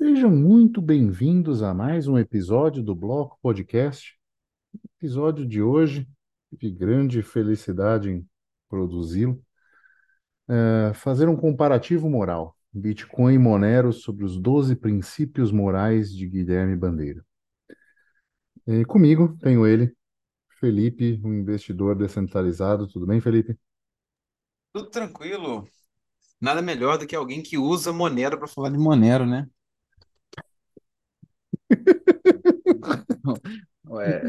Sejam muito bem-vindos a mais um episódio do Bloco Podcast. Episódio de hoje, de grande felicidade em produzi-lo, é fazer um comparativo moral, Bitcoin e Monero sobre os 12 princípios morais de Guilherme Bandeira. E comigo tenho ele, Felipe, um investidor descentralizado. Tudo bem, Felipe? Tudo tranquilo. Nada melhor do que alguém que usa Monero para falar de Monero, né?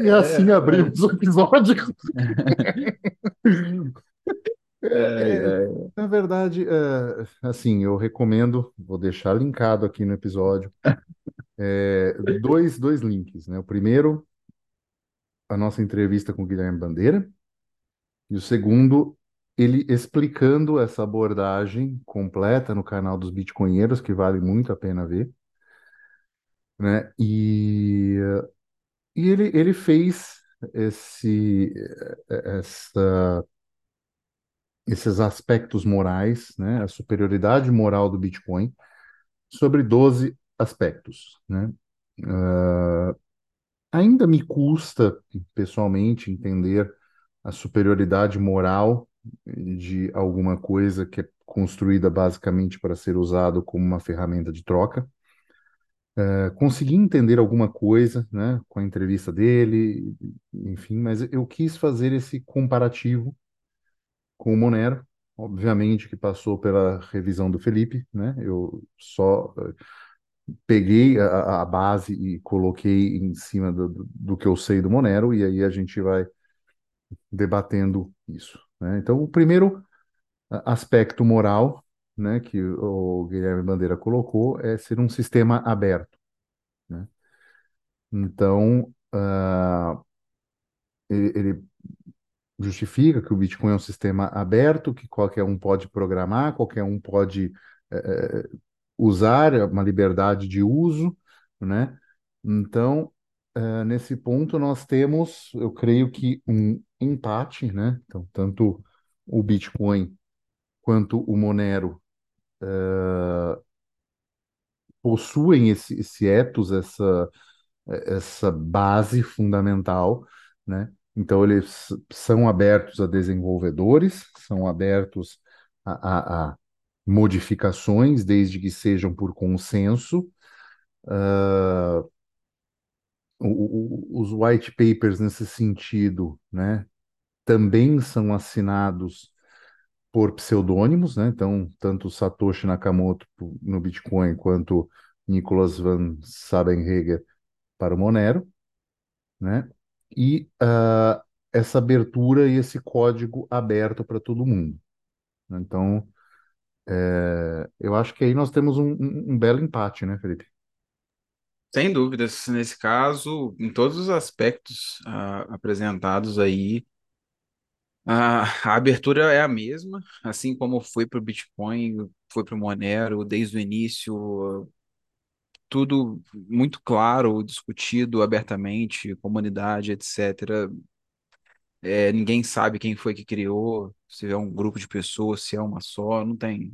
E assim É, é, abrimos o episódio. é, É, é. na verdade, é, assim, eu recomendo, vou deixar linkado aqui no episódio, é, dois, dois links, né? O primeiro, a nossa entrevista com o Guilherme Bandeira, e o segundo, ele explicando essa abordagem completa no canal dos Bitcoinheiros, que vale muito a pena ver, né? E, e ele, ele fez esse, essa, esses aspectos morais, né? A superioridade moral do Bitcoin sobre 12 aspectos, né? Ah, ainda me custa, pessoalmente, entender a superioridade moral de alguma coisa que é construída basicamente para ser usado como uma ferramenta de troca. Eh, consegui entender alguma coisa, né, com a entrevista dele, enfim, mas eu quis fazer esse comparativo com o Monero, obviamente que passou pela revisão do Felipe, né? Eu só eh, peguei a, a base e coloquei em cima do, do, que eu sei do Monero, e aí a gente vai debatendo isso, né? Então, o primeiro aspecto moral, né, que o Guilherme Bandeira colocou é ser um sistema aberto, né? Então, ah, ele, ele justifica que o Bitcoin é um sistema aberto, que qualquer um pode programar, qualquer um pode eh, eh, usar, é uma liberdade de uso, né? Então, eh, nesse ponto, nós temos, eu creio que um empate, né? Então, tanto o Bitcoin quanto o Monero possuem esse, esse essa, essa base fundamental, né? Então, eles são abertos a desenvolvedores, são abertos a, a, a modificações, desde que sejam por consenso. Uh, os white papers nesse sentido, né, também são assinados por pseudônimos, né? Então, tanto Satoshi Nakamoto no Bitcoin quanto Nicholas Van Sabenhager para o Monero, né? E uh, essa abertura e esse código aberto para todo mundo. né? Então, é, eu acho que aí nós temos um, um, belo empate, né, Felipe? Sem dúvidas, nesse caso, em todos os aspectos ah, apresentados aí, a, abertura é a mesma, assim como foi para o Bitcoin, foi para o Monero desde o início, tudo muito claro, discutido abertamente, comunidade, etc. É, ninguém sabe quem foi que criou, se é um grupo de pessoas, se é uma só, não tem.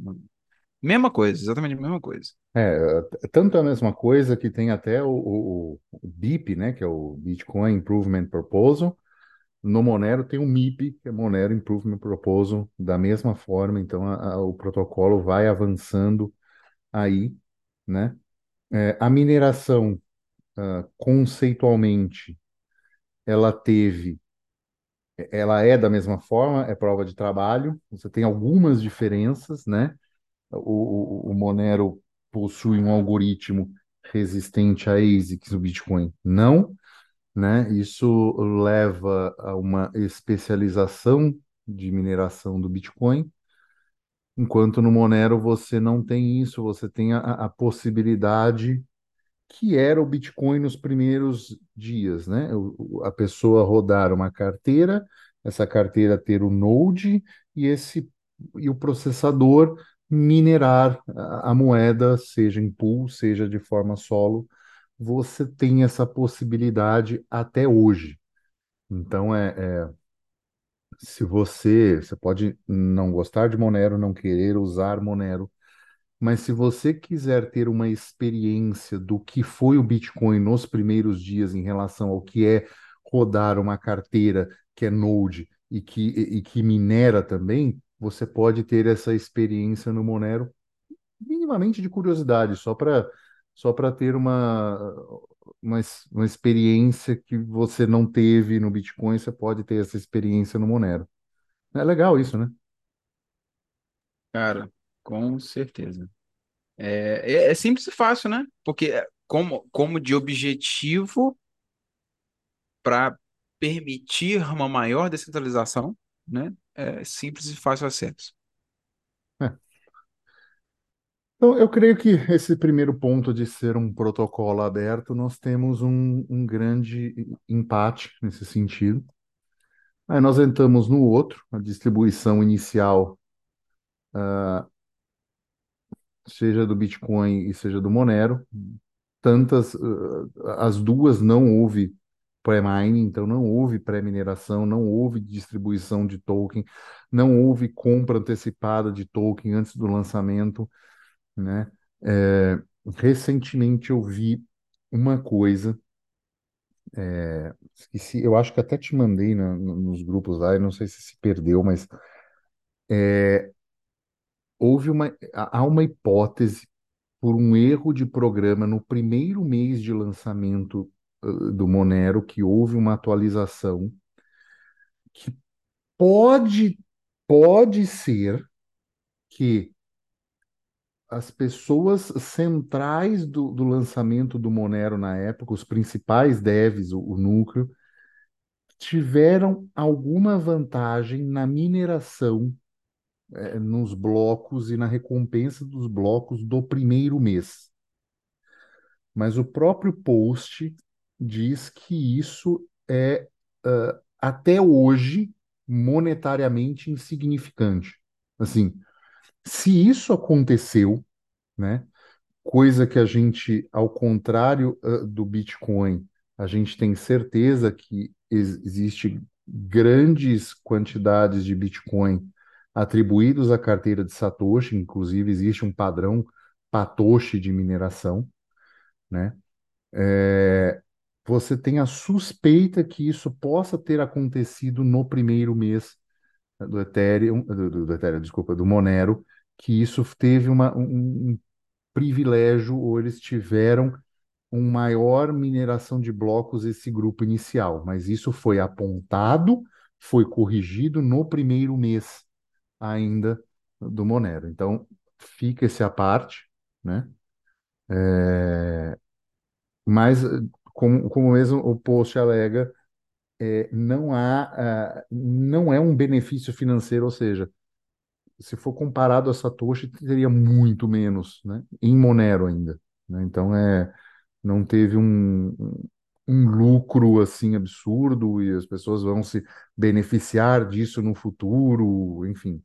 Mesma coisa, exatamente a mesma coisa. É, tanto a mesma coisa que tem até o, o, o BIP, né, que é o Bitcoin Improvement Proposal. No Monero tem o MIP, que é Monero Improvement Proposal, da mesma forma. Então, a- a- o protocolo vai avançando aí, né? É, a mineração, ah, conceitualmente, ela teve, ela é da mesma forma, é prova de trabalho. Você tem algumas diferenças, né? O, o, o Monero possui um algoritmo resistente a ASICs, o Bitcoin não, né? Isso leva a uma especialização de mineração do Bitcoin, enquanto no Monero você não tem isso, você tem a, a possibilidade que era o Bitcoin nos primeiros dias, né? O- a pessoa rodar uma carteira, essa carteira ter o node e esse e o processador minerar a, a moeda, seja em pool, seja de forma solo. Você tem essa possibilidade até hoje. Então é, é se você você pode não gostar de Monero, não querer usar Monero, Mas se você quiser ter uma experiência do que foi o Bitcoin nos primeiros dias em relação ao que é rodar uma carteira que é Node e que, e, e que minera também, você pode ter essa experiência no Monero minimamente de curiosidade, só para só para ter uma, uma, uma experiência que você não teve no Bitcoin, você pode ter essa experiência no Monero. É legal isso, né? Cara, com certeza. É, é, é simples e fácil, né? Porque é, como, como de objetivo para permitir uma maior descentralização, né? É simples e fácil acesso. Então, eu creio que esse primeiro ponto de ser um protocolo aberto, nós temos um, um grande empate nesse sentido. Aí nós entramos no outro, a distribuição inicial, uh, seja do Bitcoin e seja do Monero. Tantas, uh, as duas não houve pré-mining, então não houve pré-mineração, não houve distribuição de token, não houve compra antecipada de token antes do lançamento né? É, recentemente eu vi uma coisa, é, esqueci, eu acho que até te mandei na- no- nos grupos lá, eu não sei se se perdeu, mas é, houve uma, há uma hipótese por um erro de programa no primeiro mês de lançamento do Monero que houve uma atualização que pode pode ser que as pessoas centrais do, do lançamento do Monero na época, os principais devs, o, o núcleo, tiveram alguma vantagem na mineração, eh, nos blocos e na recompensa dos blocos do primeiro mês. Mas o próprio post diz que isso é, ah, até hoje, monetariamente insignificante. Assim, se isso aconteceu, né? Coisa que a gente, ao contrário, uh, do Bitcoin, a gente tem certeza que ex existe grandes quantidades de Bitcoin atribuídos à carteira de Satoshi, inclusive existe um padrão Patoshi de mineração, né? É, você tem a suspeita que isso possa ter acontecido no primeiro mês do Ethereum, do, do, do Ethereum, desculpa, do Monero, que isso teve uma, um, um privilégio, ou eles tiveram uma maior mineração de blocos esse grupo inicial, mas isso foi apontado, foi corrigido no primeiro mês ainda do Monero. Então, fica esse à parte, né? É, mas, como, como mesmo o post alega, é, não há, uh, não é um benefício financeiro, ou seja, se for comparado a Satoshi, teria muito menos, né? Em Monero ainda, né? Então é, não teve um, um lucro assim absurdo e as pessoas vão se beneficiar disso no futuro, enfim,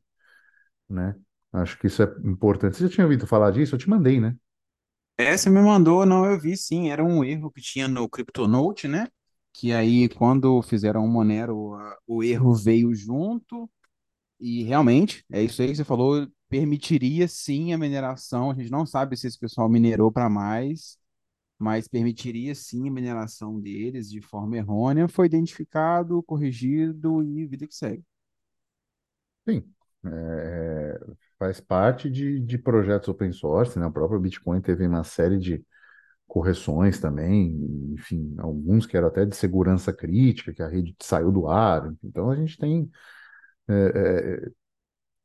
né? Acho que isso é importante. Você já tinha ouvido falar disso? Eu te mandei, né? É, você me mandou, não, eu vi sim, era um erro que tinha no CryptoNote, né? Que aí, quando fizeram o Monero, o erro veio junto, e realmente, é isso aí que você falou, permitiria sim a mineração. A gente não sabe se esse pessoal minerou para mais, mas permitiria sim a mineração deles de forma errônea. Foi identificado, corrigido e vida que segue. Sim. É, faz parte de, de projetos open source, né? O próprio Bitcoin teve uma série de correções também, enfim, alguns que eram até de segurança crítica, que a rede saiu do ar. Então a gente tem é, é,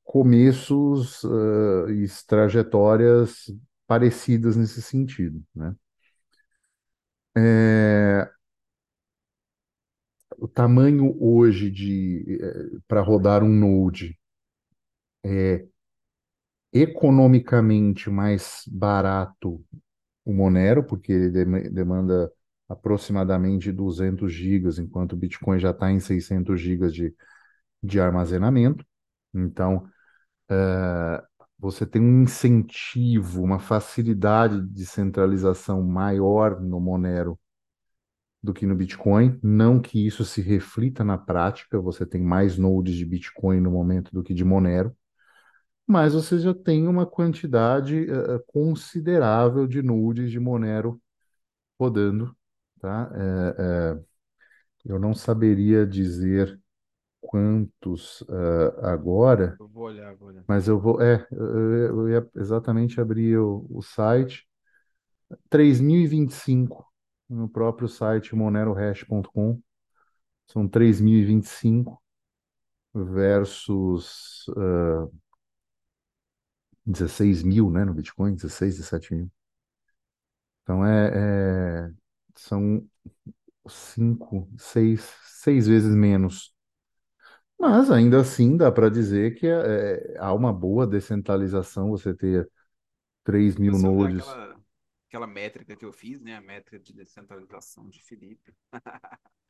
começos uh, e trajetórias parecidas nesse sentido, né? É, o tamanho hoje de para rodar um Node é economicamente mais barato o Monero, porque ele dem- demanda aproximadamente 200 gigas, enquanto o Bitcoin já está em 600 gigas de, de armazenamento. Então, eh, você tem um incentivo, uma facilidade de centralização maior no Monero do que no Bitcoin. Não que isso se reflita na prática, você tem mais nodes de Bitcoin no momento do que de Monero, mas você já tem uma quantidade eh, considerável de nudes de Monero rodando, tá? É, eu não saberia dizer quantos ah, agora, Eu vou olhar, vou olhar. mas eu vou, é, eu, ia exatamente abrir o, o site, 3.025 no próprio site monerohash.com, são 3.025 versus ah, 16 mil, né, no Bitcoin, 16, 17 mil. Então é, é- são cinco, seis, seis vezes menos. Mas ainda assim dá para dizer que é- é- há uma boa descentralização você ter 3 Se mil você olhar nodes. aquela, aquela métrica que eu fiz, né, a métrica de descentralização de Felipe,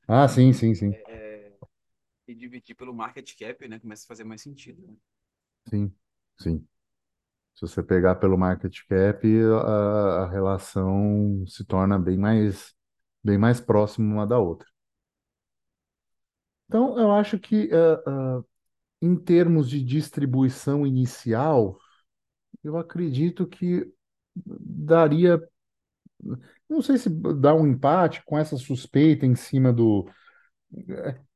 Ah, sim, sim, sim, é, e dividir pelo market cap, né, começa a fazer mais sentido, né? sim, sim. Se você pegar pelo market cap, a, a relação se torna bem mais, bem mais próxima uma da outra. Então, eu acho que eh, eh, em termos de distribuição inicial, eu acredito que daria, não sei se dá um empate com essa suspeita em cima do.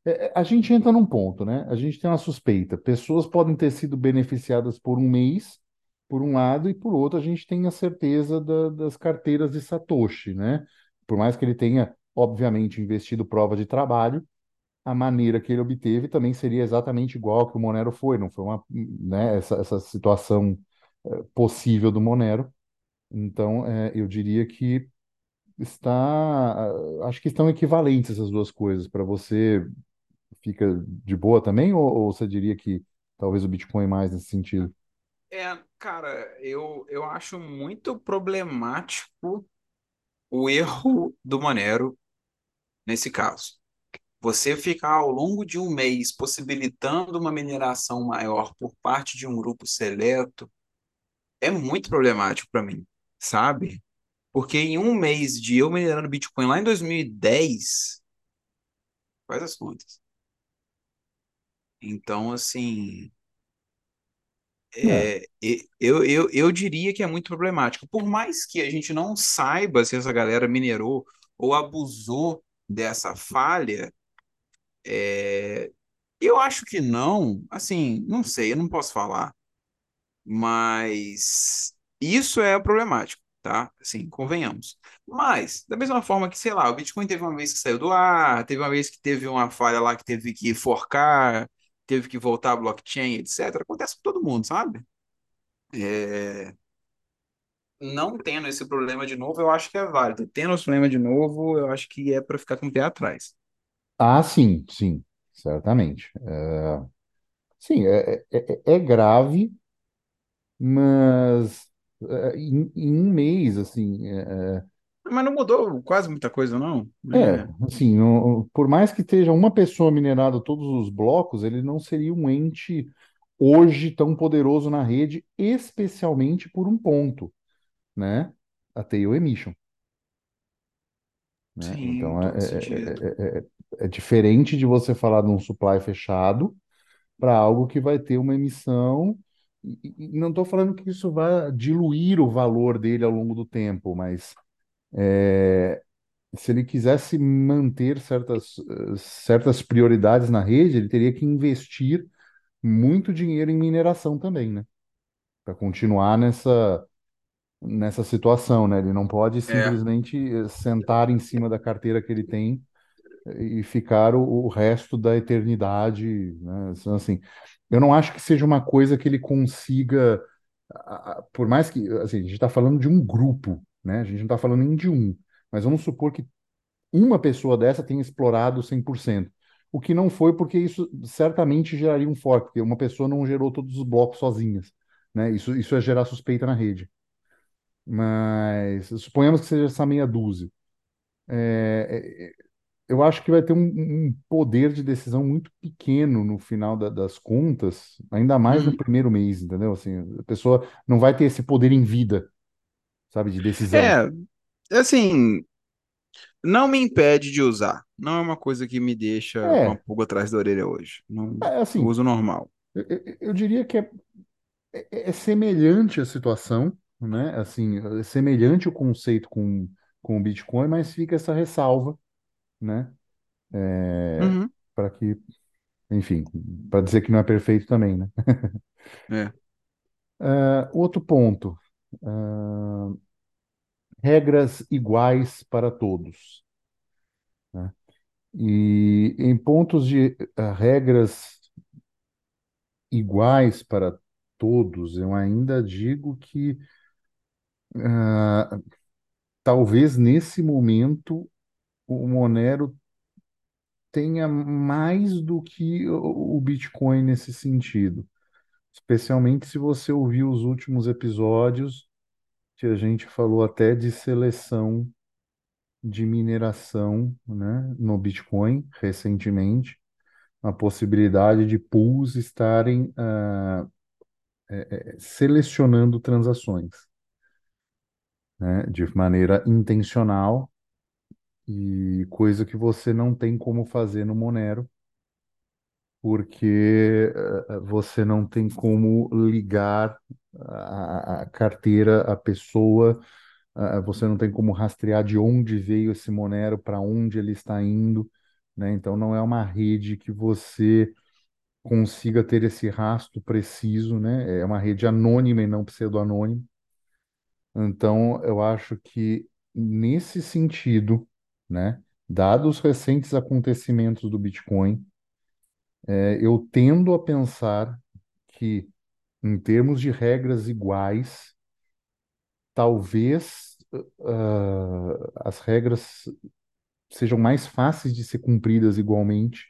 é, a gente entra num ponto, né? A gente tem uma suspeita. Pessoas podem ter sido beneficiadas por um mês, por um lado, e por outro, a gente tem a certeza da- das carteiras de Satoshi, né? Por mais que ele tenha, obviamente, investido prova de trabalho, a maneira que ele obteve também seria exatamente igual que o Monero foi, não foi uma, né, essa, essa situação eh, possível do Monero. Então, eh, eu diria que está, ah, acho que estão equivalentes essas duas coisas. Para você, fica de boa também, ou, ou você diria que talvez o Bitcoin mais nesse sentido? É, cara, eu, eu acho muito problemático o erro do Monero nesse caso. Você ficar ao longo de um mês possibilitando uma mineração maior por parte de um grupo seleto é muito problemático para mim, sabe? Porque em um mês de eu minerando Bitcoin lá em 2010, faz as contas. Então, assim, É. é, eu, eu, eu diria que é muito problemático. Por mais que a gente não saiba se essa galera minerou ou abusou dessa falha, é, eu acho que não. Assim, não sei, eu não posso falar. Mas isso é problemático, tá? Assim, convenhamos. Mas, da mesma forma que, sei lá, o Bitcoin teve uma vez que saiu do ar, teve uma vez que teve uma falha lá que teve que forcar, teve que voltar a blockchain, etc. Acontece com todo mundo, sabe? É, não tendo esse problema de novo, eu acho que é válido. Tendo esse problema de novo, eu acho que é para ficar com o pé atrás. Ah, sim, sim, certamente. É, sim, é, é, é é grave, mas é, em, em um mês, assim, é, Mas não mudou quase muita coisa, não, É, né? assim, por mais que esteja uma pessoa minerando todos os blocos, ele não seria um ente hoje tão poderoso na rede, especialmente por um ponto, né? A tail emission, né? Sim, Então é, todo é, sentido. é, é, é é diferente de você falar de um supply fechado para algo que vai ter uma emissão. E, e- não estou falando que isso vai diluir o valor dele ao longo do tempo, mas se ele quisesse manter certas, certas prioridades na rede, ele teria que investir muito dinheiro em mineração também, né? Para continuar nessa, nessa situação, né? Ele não pode É, simplesmente eh, sentar em cima da carteira que ele tem e ficar o, o resto da eternidade, né? Então, Assim, eu não acho que seja uma coisa que ele consiga, por mais que, assim, a gente está falando de um grupo, né? A gente não está falando nem de um, mas vamos supor que uma pessoa dessa tenha explorado 100%. O que não foi porque isso certamente geraria um fork, porque uma pessoa não gerou todos os blocos sozinhas, né? Isso, isso é gerar suspeita na rede. Mas suponhamos que seja essa meia dúzia. É, é, eu acho que vai ter um, um poder de decisão muito pequeno no final da- das contas, ainda mais no uhum. primeiro mês, entendeu? Assim, a pessoa não vai ter esse poder em vida, sabe, de decisão. É, assim, Não me impede de usar. Não é uma coisa que me deixa É, pulga atrás da orelha hoje. Não, é assim, uso normal. eu, eu- eu diria que é é, é semelhante a situação, né? Assim, é semelhante o conceito com, com o Bitcoin, mas fica essa ressalva, né? É, Uhum. para que, enfim, para dizer que não é perfeito também, né? É. Ah, outro ponto, ah, regras iguais para todos, né? E em pontos de ah, regras iguais para todos, eu ainda digo que ah, talvez nesse momento o Monero tenha mais do que o Bitcoin nesse sentido. Especialmente se você ouvir os últimos episódios, que a gente falou até de seleção de mineração, né, no Bitcoin recentemente, a possibilidade de pools estarem ah, eh, selecionando transações, né, de maneira intencional e coisa que você não tem como fazer no Monero porque eh, você não tem como ligar a, a carteira à pessoa, você não tem como rastrear de onde veio esse Monero, para onde ele está indo, né? Então não é uma rede que você consiga ter esse rastro preciso, né? É uma rede anônima e não pseudo-anônima. Então eu acho que nesse sentido, né? Dados os recentes acontecimentos do Bitcoin, é, eu tendo a pensar que, em termos de regras iguais, talvez ah, as regras sejam mais fáceis de ser cumpridas igualmente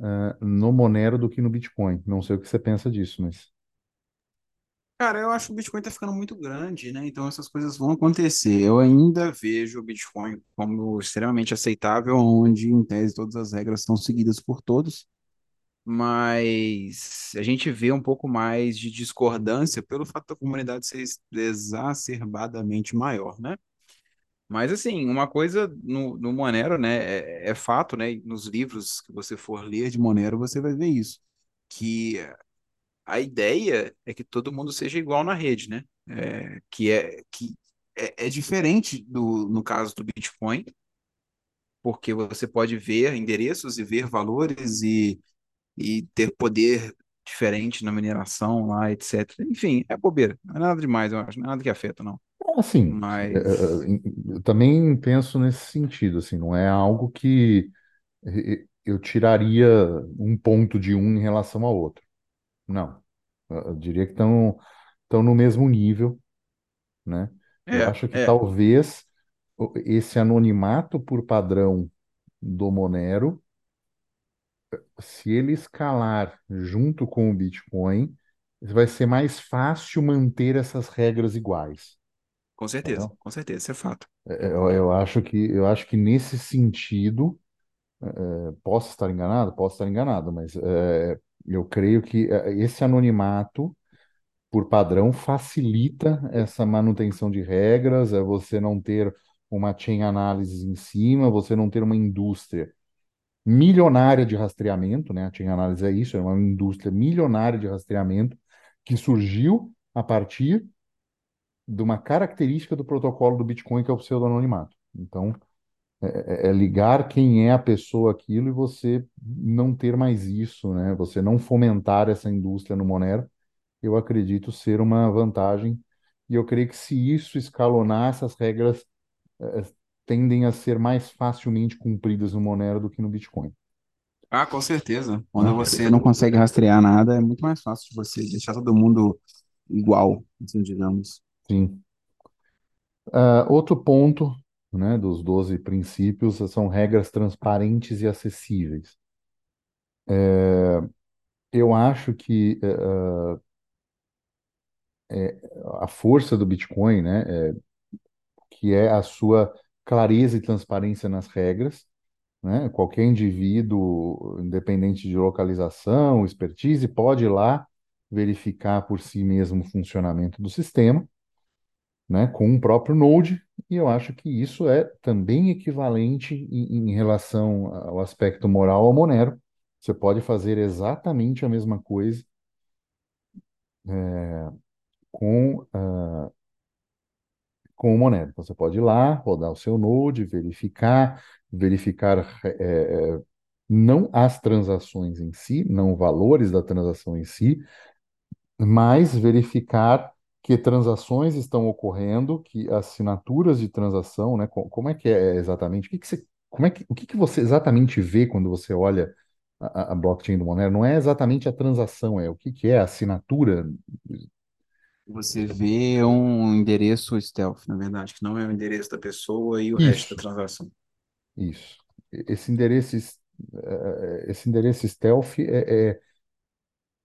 ah, no Monero do que no Bitcoin. Não sei o que você pensa disso, mas Cara, eu acho que o Bitcoin tá ficando muito grande, né? Então essas coisas vão acontecer. Eu ainda vejo o Bitcoin como extremamente aceitável, onde, em tese, todas as regras são seguidas por todos. Mas a gente vê um pouco mais de discordância pelo fato da comunidade ser exacerbadamente maior, né? Mas assim, uma coisa no, no Monero, né, é, é fato, né? Nos livros que você for ler de Monero, você vai ver isso, que a ideia é que todo mundo seja igual na rede, né? É, que é que é, é diferente do no caso do Bitcoin, porque você pode ver endereços e ver valores e, e ter poder diferente na mineração lá, etc. Enfim, é bobeira, não é nada demais, eu acho, não é nada que afeta, não. assim, eh, Mas eh, eu também penso nesse sentido, assim, não é algo que eu tiraria um ponto de um em relação ao outro. Não, eu diria que estão estão no mesmo nível né? Eu é, acho que é, talvez esse anonimato por padrão do Monero, se ele escalar junto com o Bitcoin, vai ser mais fácil manter essas regras iguais. com certeza, entendeu? com certeza, isso é fato. É, é, Eu, eu acho que eu acho que nesse sentido, é, posso estar enganado, posso estar enganado, mas é, eu creio que é, esse anonimato por padrão, facilita essa manutenção de regras, é você não ter uma chain analysis em cima, você não ter uma indústria milionária de rastreamento, né? A chain analysis é isso, é uma indústria milionária de rastreamento que surgiu a partir de uma característica do protocolo do Bitcoin, que é o pseudonimimato. Então, é, é é ligar quem é a pessoa aquilo e você não ter mais isso, né? Você não fomentar essa indústria no Monero eu acredito ser uma vantagem. E eu creio que se isso escalonar, essas regras eh, tendem a ser mais facilmente cumpridas no Monero do que no Bitcoin, Ah, com certeza. Quando você não consegue rastrear nada, é muito mais fácil de você deixar todo mundo igual, assim, digamos. Sim. Ah, outro ponto, né, dos 12 princípios são regras transparentes e acessíveis. Eu acho que eh, a força do Bitcoin, né, é, que é a sua clareza e transparência nas regras, né? Qualquer indivíduo, independente de localização, expertise, pode ir lá verificar por si mesmo o funcionamento do sistema, né? Com o próprio Node, e eu acho que isso é também equivalente em, em relação ao aspecto moral ao Monero. Você pode fazer exatamente a mesma coisa com, ah, com o Monero. Você pode ir lá, rodar o seu Node, verificar, verificar é, é, não as transações em si, não valores da transação em si, mas verificar que transações estão ocorrendo, que assinaturas de transação, né? co- Como é que é exatamente? O que que você, como é que, o que que você exatamente vê quando você olha a, a- blockchain do Monero? Não é exatamente a transação, é o que que é a assinatura? Você vê um endereço stealth, na verdade, que não é o endereço da pessoa e o resto Isso, da transação. isso. Esse endereço, es- eh, esse endereço stealth é, é,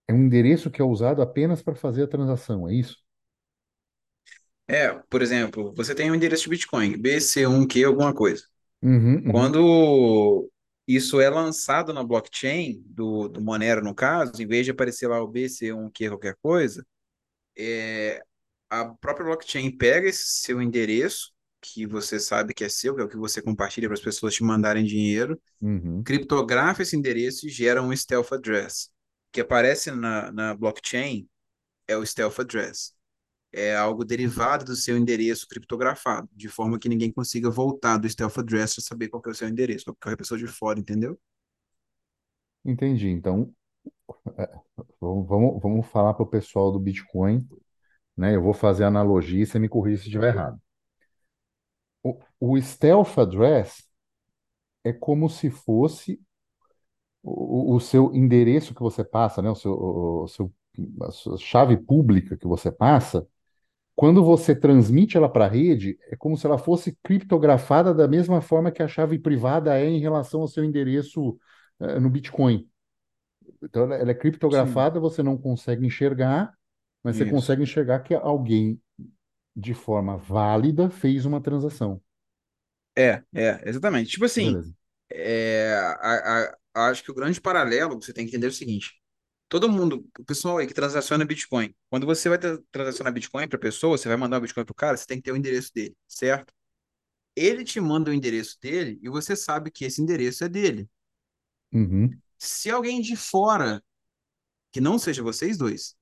é um endereço que é usado apenas para fazer a transação, é isso? É, por exemplo, você tem um endereço de Bitcoin, BC1Q alguma coisa. Uhum, uhum, Quando isso é lançado na blockchain do, do Monero, no caso, em vez de aparecer lá o BC1Q qualquer coisa, é, a própria blockchain pega esse seu endereço, que você sabe que é seu, que é o que você compartilha para as pessoas te mandarem dinheiro, uhum. criptografa esse endereço e gera um stealth address. Que aparece na, na blockchain é o stealth address. É algo derivado do seu endereço criptografado, de forma que ninguém consiga voltar do stealth address para saber qual é o seu endereço, qualquer pessoa de fora, entendeu? Entendi. Então, é, vamos, vamos, falar para o pessoal do Bitcoin, né? Eu vou fazer analogia e você me corrige se estiver errado. O, o stealth address é como se fosse o, o seu endereço que você passa, né? O seu, o, seu, a sua chave pública que você passa. Quando você transmite ela para a rede, é como se ela fosse criptografada da mesma forma que a chave privada é em relação ao seu endereço, eh, no Bitcoin. Então, ela, ela é Sim, criptografada, você não consegue enxergar, mas você isso. consegue enxergar que alguém, de forma válida, fez uma transação. É, é, exatamente. Tipo assim, é, a, a- acho que o grande paralelo que você tem que entender é o seguinte: todo mundo, o pessoal aí que transaciona Bitcoin, quando você vai tra- transacionar Bitcoin para pessoa, você vai mandar o Bitcoin pro cara, você tem que ter o endereço dele, certo? Ele te manda o endereço dele e você sabe que esse endereço é dele. Uhum, Se alguém de fora, que não seja vocês dois,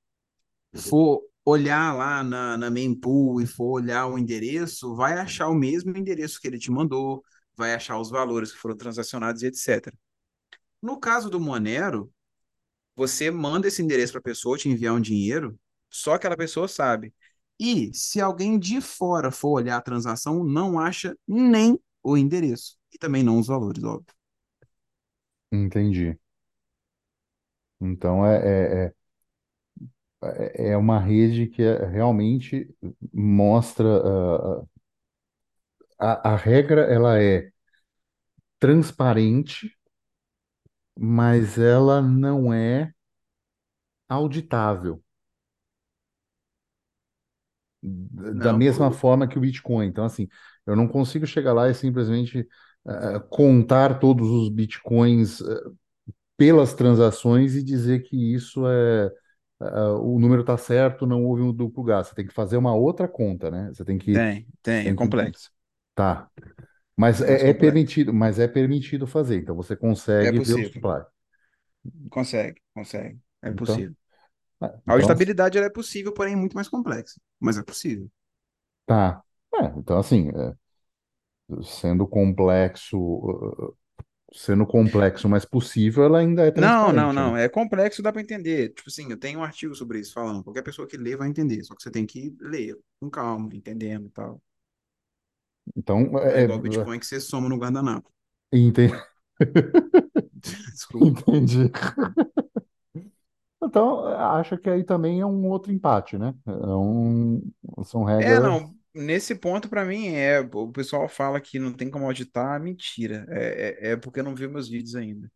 for olhar lá na, na mempool e for olhar o endereço, vai achar o mesmo endereço que ele te mandou, vai achar os valores que foram transacionados e etc. No caso do Monero, você manda esse endereço para a pessoa te enviar um dinheiro, só aquela pessoa sabe. E se alguém de fora for olhar a transação, não acha nem o endereço e também não os valores, óbvio. entendi. Então, é, é, é, é uma rede que é- realmente mostra... ah, a, a regra, ela é transparente, mas ela não é auditável. da Não, mesma forma que o Bitcoin. Então, assim, eu não consigo chegar lá e simplesmente eh, contar todos os Bitcoins eh, pelas transações e dizer que isso é eh, o número está certo, não houve um duplo gasto. Você tem que fazer uma outra conta, né? Você tem que, tem, tem, é tem que, complexo. tá. Mas É é, permitido, mas é permitido fazer. Então você É consegue ver o possível. supply. Consegue, consegue. É Então, possível. ah, A então auditabilidade ela é possível, porém muito mais complexa. Mas é possível. tá. É, então assim, é, sendo complexo sendo complexo, mas possível, ela ainda é Não, não, transparente, né? não. É complexo, dá para entender. Tipo assim, eu tenho um artigo sobre isso falando. Qualquer pessoa que lê vai entender. Só que você tem que ler com calma, entendendo e tal. Então, é é, é, igual Bitcoin que você soma no guardanapo. enten- Desculpa. entendi. Então, acho que aí também é um outro empate, né? É um, são É, regras. não. Nesse ponto, para mim, é. O pessoal fala que não tem como auditar. Mentira. É, é, é porque não viu meus vídeos ainda.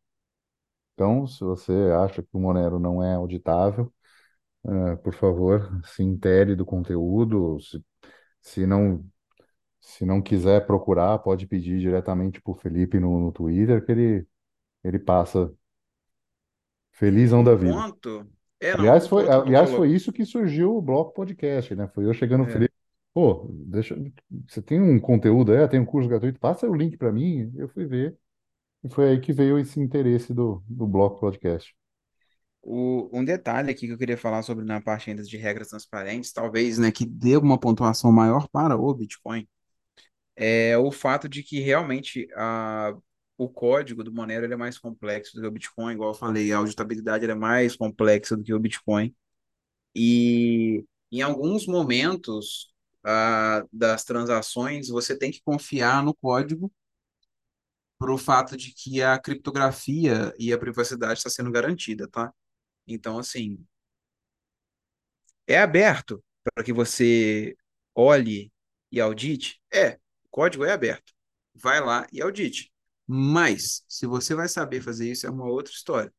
Então, se você acha que o Monero não é auditável, eh, por favor, se intere do conteúdo. Se, se não, se não quiser procurar, pode pedir diretamente para o Felipe no, no Twitter, que ele, ele passa felizão da vida. ponto. É, não. Aliás, foi, aliás, foi isso que surgiu o Bloco Podcast, né? Foi eu chegando no É. Felipe, pô, deixa, você tem um conteúdo aí, tem um curso gratuito, passa o link para mim. Eu fui ver e foi aí que veio esse interesse do, do Bloco Podcast. O, um detalhe aqui que eu queria falar sobre na parte ainda de regras transparentes, talvez, né, que dê uma pontuação maior para o Bitcoin, é o fato de que realmente a, o código do Monero ele é mais complexo do que o Bitcoin, igual eu falei, a auditabilidade é mais complexa do que o Bitcoin. E em alguns momentos ah, das transações, você tem que confiar no código para o fato de que a criptografia e a privacidade está sendo garantida, tá? Então, assim, é aberto para que você olhe e audite? É, código é aberto. Vai lá e audite. Mas, se você vai saber fazer isso, é uma outra história.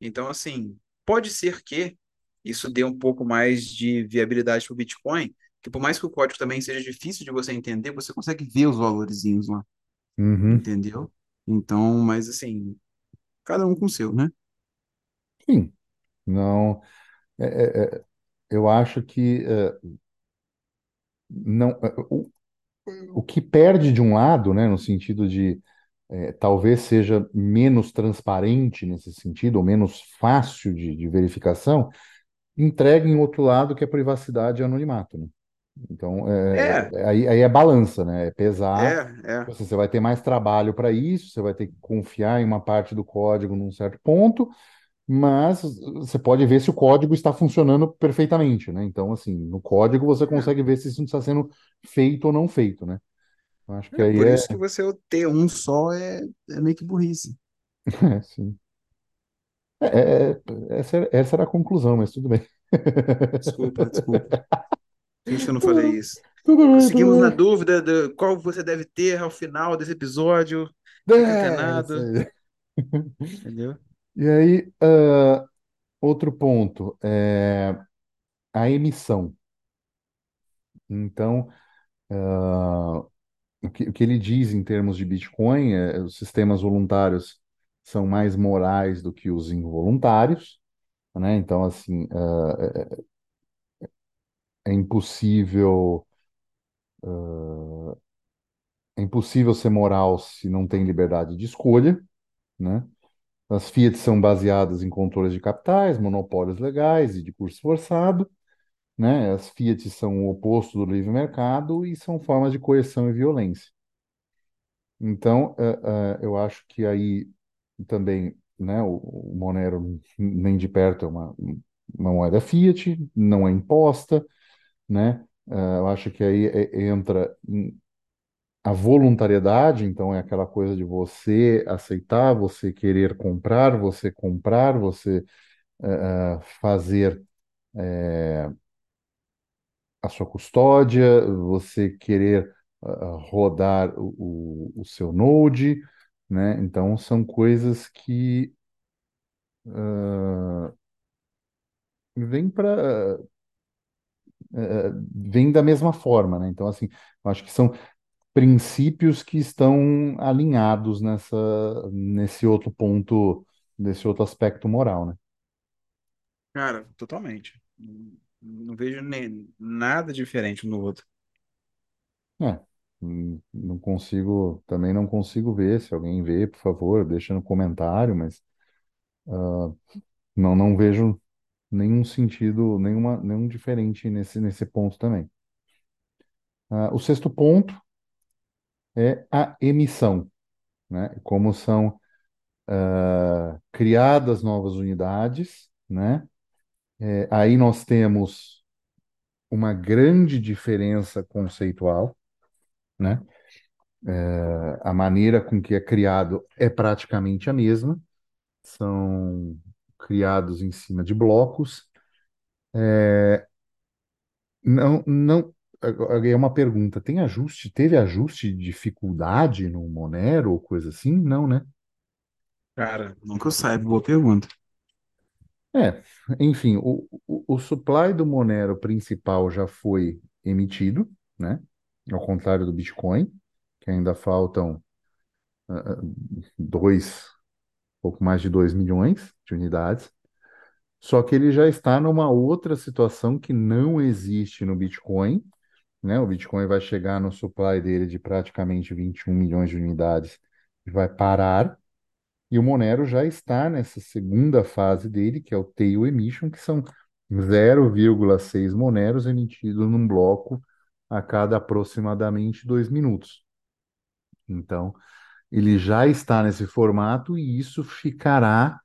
Então, assim, pode ser que isso dê um pouco mais de viabilidade para o Bitcoin, que por mais que o código também seja difícil de você entender, você consegue ver os valorzinhos lá, Uhum. entendeu? Então, mas assim, cada um com o seu, né? Sim, não. é- é- é, eu acho que é, não. é, O, o que perde de um lado, né, no sentido de é, talvez seja menos transparente nesse sentido, ou menos fácil de, de verificação, entrega em outro lado que é privacidade e anonimato, né? Então, é, É, é- aí, aí é balança, né? É pesar. é, é. Você você vai ter mais trabalho para isso, você vai ter que confiar em uma parte do código num certo ponto, mas você pode ver se o código está funcionando perfeitamente, né? Então, assim, no código você consegue ver se isso está sendo feito ou não feito, né? Eu acho que É, é aí por é, isso que você ter um só é, é meio que burrice. é, sim. É, é, é, essa, essa era a conclusão, mas tudo bem. Desculpa, desculpa. Que eu não falei isso. Tudo bem, Conseguimos tudo na dúvida de qual você deve ter ao final desse episódio. É, entendeu? E aí, ah, outro ponto, é a emissão. Então, ah, o que, o que ele diz em termos de Bitcoin é os sistemas voluntários são mais morais do que os involuntários, né? Então, assim, ah, é impossível, é impossível ser moral se não tem liberdade de escolha, né? As Fiat são baseadas em controles de capitais, monopólios legais e de curso forçado, né? As Fiat são o oposto do livre mercado e são formas de coerção e violência. Então, eh, eh, eu acho que aí também, né, o, o Monero nem de perto é uma, uma moeda Fiat, não é imposta, né? Eh, eu acho que aí entra a voluntariedade, então é aquela coisa de você aceitar, você querer comprar, você comprar, você eh, eh, fazer a sua custódia, você querer ah, rodar o, o, seu Node, né? Então são coisas que ah, vêm para vêm da mesma forma, né? Então assim, eu acho que são princípios que estão alinhados nessa nesse outro ponto, nesse outro aspecto moral, né? Cara, totalmente. Não, não vejo nem, nada diferente um no outro. É, não consigo, também não consigo ver. Se alguém vê, por favor, deixa no comentário, mas não, não vejo nenhum sentido, nenhuma, nenhum diferente nesse, nesse ponto também. Ah, o sexto ponto é a emissão, né? Como são ah, criadas novas unidades, né? É, aí nós temos uma grande diferença conceitual, né? É, a maneira com que é criado é praticamente a mesma, são criados em cima de blocos. Não, não. É uma pergunta. Tem ajuste? Teve ajuste de dificuldade no Monero ou coisa assim? Não, né? Cara, nunca eu saiba, boa pergunta. É, enfim, o, o, o supply do Monero principal já foi emitido, né? Ao contrário do Bitcoin, que ainda faltam ah, dois, pouco mais de 2 milhões de unidades. Só que ele já está numa outra situação que não existe no Bitcoin, né? O Bitcoin vai chegar no supply dele de praticamente 21 milhões de unidades e vai parar, E o Monero já está nessa segunda fase dele, que é o tail emission, que são 0,6 Moneros emitidos num bloco a cada aproximadamente dois minutos. Então, ele já está nesse formato e isso ficará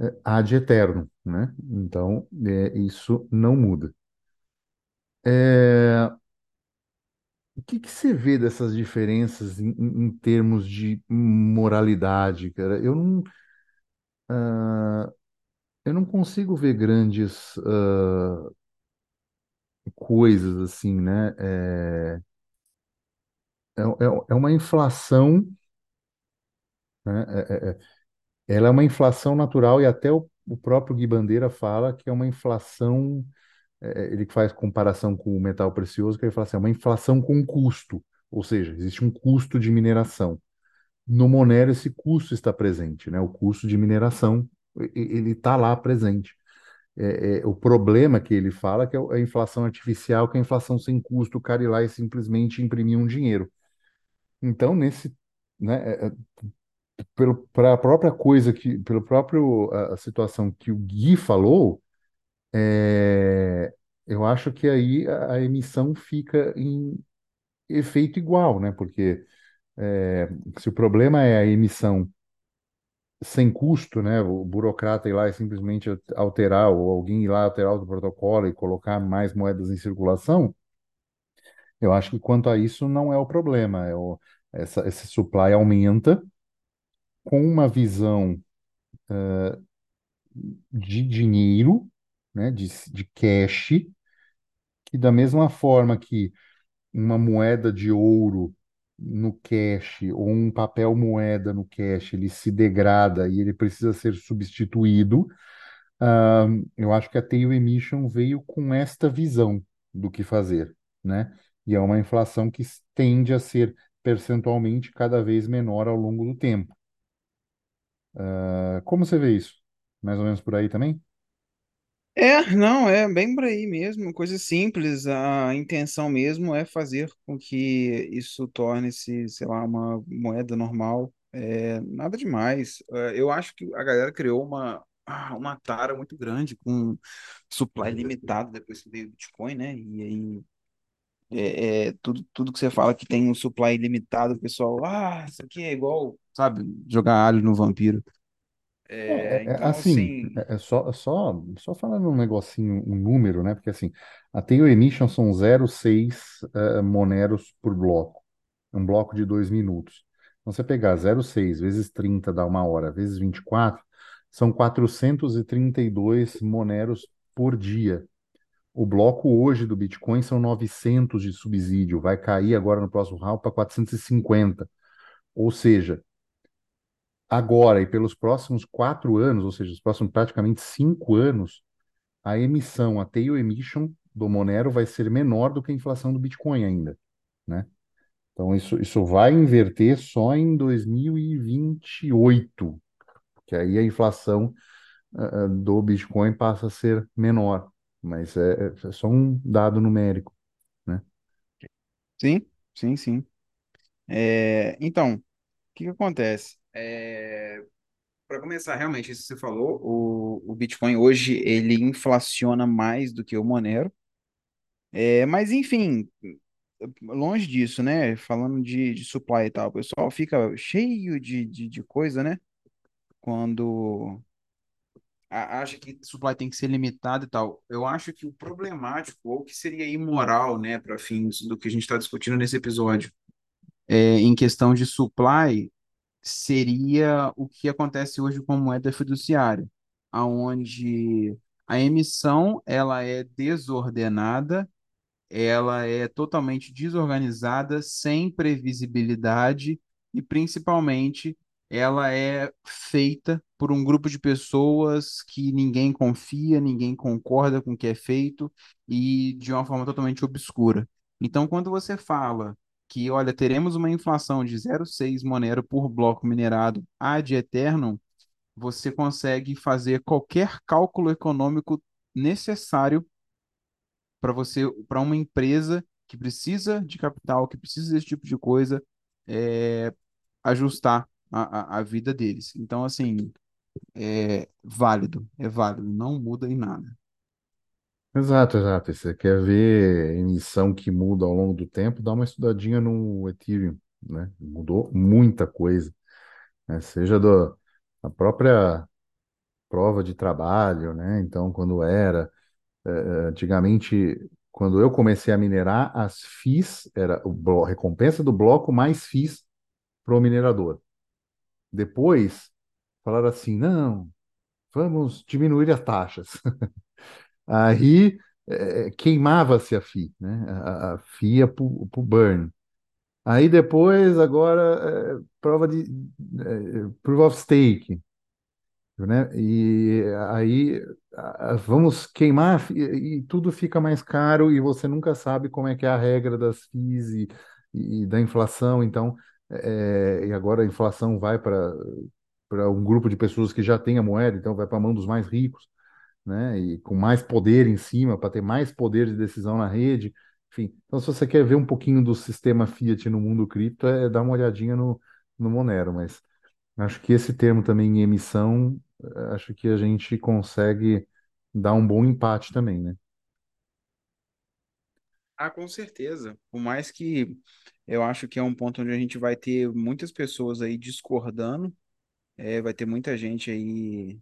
é, ad eterno, né? Então, é, isso não muda. É, o que que você vê dessas diferenças em, em- termos de moralidade, cara? Eu não, ah, eu não consigo ver grandes ah, coisas assim, né? É, é, é é uma inflação, né? É- é- é- ela é uma inflação natural e até o, o próprio Gui Bandeira fala que é uma inflação é, é, ele faz comparação com o metal precioso, que ele fala assim, é uma inflação com custo, ou seja, existe um custo de mineração. No Monero esse custo está presente, né? O custo de mineração, ele está lá presente. É, é, o problema que ele fala é que é a inflação artificial, que é a inflação sem custo, o cara ir lá e simplesmente imprimir um dinheiro. Então, nesse, né, para a própria coisa que, pelo próprio a, a situação que o Gui falou, é, eu acho que aí a, a emissão fica em efeito igual, né? Porque é, se o problema é a emissão sem custo, né? O burocrata ir lá e simplesmente alterar, ou alguém ir lá alterar o protocolo e colocar mais moedas em circulação, eu acho que quanto a isso não é o problema. É o, essa, esse supply aumenta com uma visão de dinheiro, né? De, de cash, que da mesma forma que uma moeda de ouro no cash ou um papel moeda no cash, ele se degrada e ele precisa ser substituído. Ah, eu acho que a Tail Emission veio com esta visão do que fazer, né? E é uma inflação que tende a ser percentualmente cada vez menor ao longo do tempo. Ah, como você vê isso? Mais ou menos por aí também? É, não, é bem por aí mesmo, coisa simples. A intenção mesmo é fazer com que isso torne-se, sei lá, uma moeda normal. É, nada demais. É, eu acho que a galera criou uma, ah, uma tara muito grande com supply limitado depois que veio o Bitcoin, né? E aí, é, é, tudo, tudo que você fala que tem um supply limitado, o pessoal, ah, isso aqui é igual, sabe, jogar alho no vampiro. É, É, é- então, assim, assim, é, é só, é só, só falando um negocinho, um número, né? Porque assim, a Tail Emission são 0,6 eh, moneros por bloco. Um bloco de dois minutos. Então, você pegar 0,6 vezes 30 dá uma hora, vezes 24 são 432 moneros por dia. O bloco hoje do Bitcoin são 900 de subsídio, vai cair agora no próximo round para 450. Ou seja, agora e pelos próximos quatro anos, ou seja, os próximos praticamente cinco anos, a emissão, a tail emission do Monero vai ser menor do que a inflação do Bitcoin ainda, né? Então isso, isso vai inverter só em 2028, que aí a inflação ah, do Bitcoin passa a ser menor, mas é, é só um dado numérico, né? sim, sim, sim. É, então, o que que acontece? É, para começar, realmente, isso que você falou, o, o Bitcoin hoje ele inflaciona mais do que o Monero. É, mas, enfim, longe disso, né? Falando de, de supply e tal, o pessoal fica cheio de, de, de coisa, né? Quando acha que supply tem que ser limitado e tal. Eu acho que o problemático, ou que seria imoral, né, para fins do que a gente está discutindo nesse episódio, é, em questão de supply. Seria o que acontece hoje com a moeda fiduciária, aonde a emissão ela é desordenada, ela é totalmente desorganizada, sem previsibilidade e principalmente ela é feita por um grupo de pessoas que ninguém confia, ninguém concorda com o que é feito e de uma forma totalmente obscura. Então, quando você fala que, olha, teremos uma inflação de 0,6 Monero por bloco minerado ad eternum, você consegue fazer qualquer cálculo econômico necessário para você, para uma empresa que precisa de capital, que precisa desse tipo de coisa, é, ajustar. a, a, a vida deles. Então, assim, é válido, é válido, não muda em nada. Exato, exato. E Você quer ver emissão que muda ao longo do tempo, dá uma estudadinha no Ethereum, né? Mudou muita coisa, né? Seja do, a própria prova de trabalho, né? Então, quando era, eh, eh, antigamente, quando eu comecei a minerar, as FIIs, era o recompensa do bloco mais FIIs para o minerador. Depois, falaram assim, não, vamos diminuir as taxas. Aí eh, queimava-se a FII, né? A, a FII ia para o burn. Aí depois, agora, eh, prova de eh, proof of stake, né? E aí vamos queimar FII e tudo fica mais caro e você nunca sabe como é que é a regra das FIIs e, e da inflação. Então, eh, e agora a inflação vai para para um grupo de pessoas que já tem a moeda, então vai para a mão dos mais ricos né? E com mais poder em cima, para ter mais poder de decisão na rede. Enfim, então se você quer ver um pouquinho do sistema Fiat no mundo cripto, é dar uma olhadinha no, no Monero, mas acho que esse termo também em emissão, eh, acho que a gente consegue dar um bom empate também, né? Ah, com certeza. Por mais que eu acho que é um ponto onde a gente vai ter muitas pessoas aí discordando, é, vai ter muita gente aí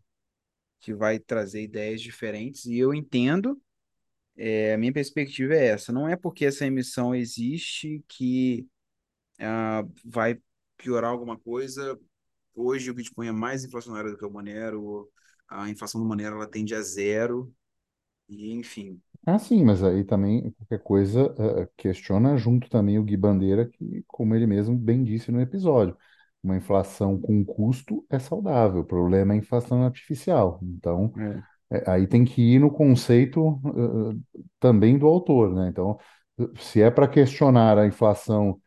que vai trazer ideias diferentes, e eu entendo, é, a minha perspectiva é essa. Não é porque essa emissão existe que ah, vai piorar alguma coisa. Hoje o Bitcoin é mais inflacionário do que o Monero, a inflação do Monero ela tende a zero, e enfim. Ah, sim, mas aí também qualquer coisa eh, questiona junto também o Gui Bandeira, que, como ele mesmo bem disse no episódio, uma inflação com custo é saudável, o problema é a inflação artificial. Então, É, É, aí tem que ir no conceito eh, também do autor, né? Então, se é para questionar a inflação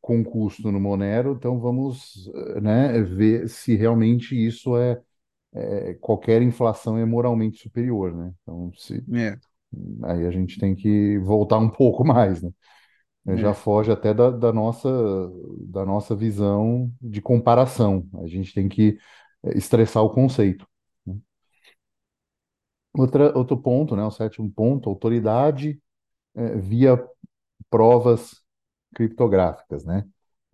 com custo no Monero, então vamos, né, ver se realmente isso é, é- qualquer inflação é moralmente superior, né? Então, se, é, aí a gente tem que voltar um pouco mais, né? Já é. foge até da, da nossa da nossa visão de comparação. A gente tem que eh, estressar o conceito. né? Outra, outro ponto, né, o sétimo ponto, autoridade eh, via provas criptográficas, né?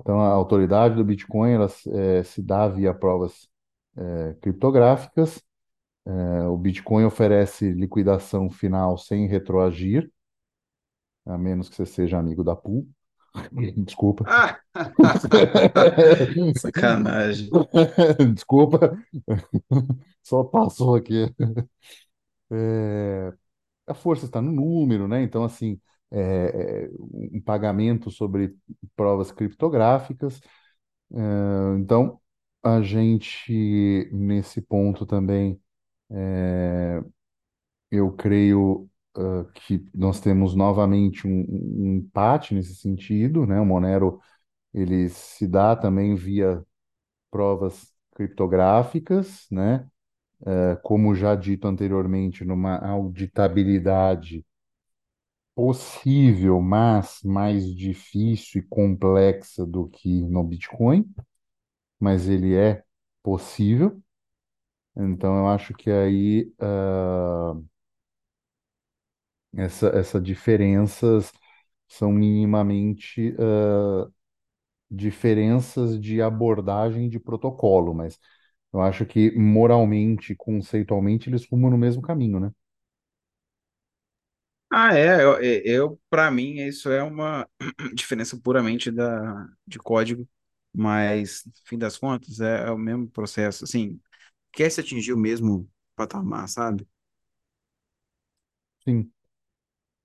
Então, a autoridade do Bitcoin ela, eh, se dá via provas eh, criptográficas. Eh, o Bitcoin oferece liquidação final sem retroagir, a menos que você seja amigo da pool. Desculpa. Ah! Sacanagem. Desculpa, só passou aqui. É, a força está no número, né? Então, assim, é, é, um pagamento sobre provas criptográficas. É, então, a gente, nesse ponto também, eu creio, que nós temos novamente um, um empate nesse sentido, né? O Monero, ele se dá também via provas criptográficas, né? É, Como já dito anteriormente, numa auditabilidade possível, mas mais difícil e complexa do que no Bitcoin, mas ele é possível. Então, eu acho que aí ah, essa, essa diferenças são minimamente ah, diferenças de abordagem de protocolo, mas eu acho que moralmente, conceitualmente, eles rumam no mesmo caminho, né? Ah, é, eu, eu para mim isso é uma diferença puramente da, de código, mas no fim das contas é, é o mesmo processo, assim, quer se atingir o mesmo patamar, sabe? Sim,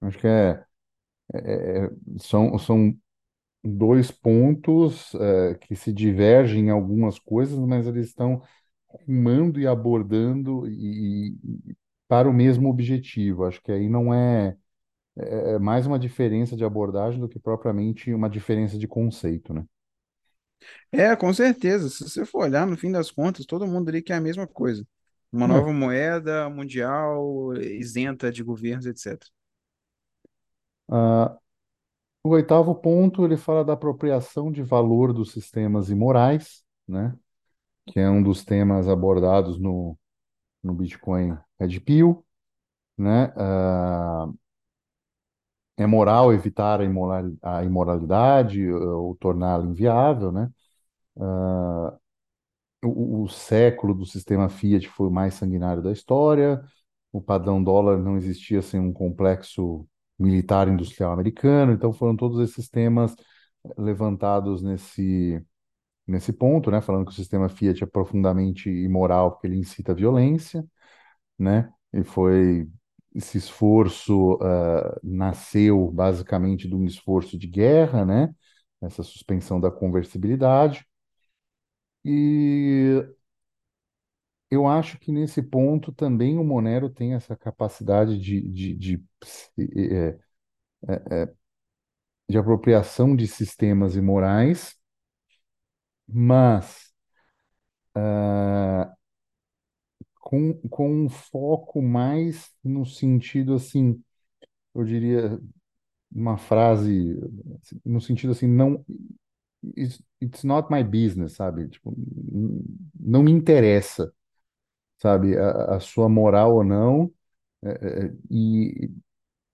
acho que é, é- é- são, são dois pontos é, que se divergem em algumas coisas, mas eles estão rumando e abordando e, e- para o mesmo objetivo. Acho que aí não é, é é mais uma diferença de abordagem do que propriamente uma diferença de conceito, né? É, com certeza, se você for olhar, no fim das contas, todo mundo ali quer a mesma coisa, uma É. nova moeda mundial isenta de governos, etc. Ah, o oitavo ponto, ele fala da apropriação de valor dos sistemas imorais, né? que é um dos temas abordados no, no Bitcoin Red Pill, né? Ah, é moral evitar a imoral- a imoralidade ou torná-la inviável, né? O, o século do sistema Fiat foi o mais sanguinário da história. O padrão dólar não existia sem um complexo militar industrial americano. Então foram todos esses temas levantados nesse nesse ponto, né? Falando que o sistema Fiat é profundamente imoral porque ele incita violência, né? E foi esse esforço ah, nasceu basicamente de um esforço de guerra, né? Essa suspensão da conversibilidade. E eu acho que nesse ponto também o Monero tem essa capacidade de, de, de, eh, de apropriação de sistemas imorais, mas com, com um foco mais no sentido assim, eu diria uma frase assim, no sentido assim, não it's, not my business, sabe? Tipo, não me interessa, sabe? A, a sua moral ou não, é, é, e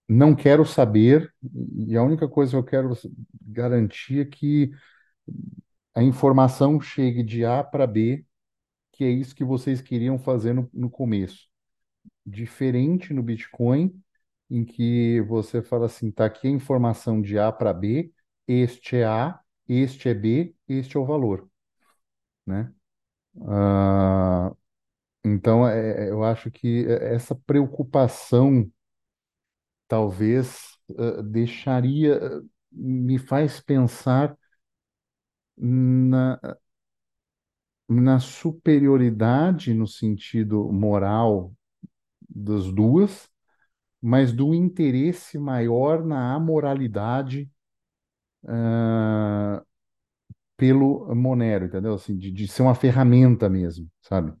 não quero saber, e a única coisa que eu quero garantir é que a informação chegue de A para B, que é isso que vocês queriam fazer no, no começo. Diferente no Bitcoin, em que você fala assim, tá aqui a informação de A para B, este é A, este é B, este é o valor, né? Ah, então, é, é, eu acho que essa preocupação talvez eh, deixaria, me faz pensar na, na superioridade no sentido moral das duas, mas do interesse maior na amoralidade ah, pelo Monero, entendeu? Assim, de, de ser uma ferramenta mesmo, sabe?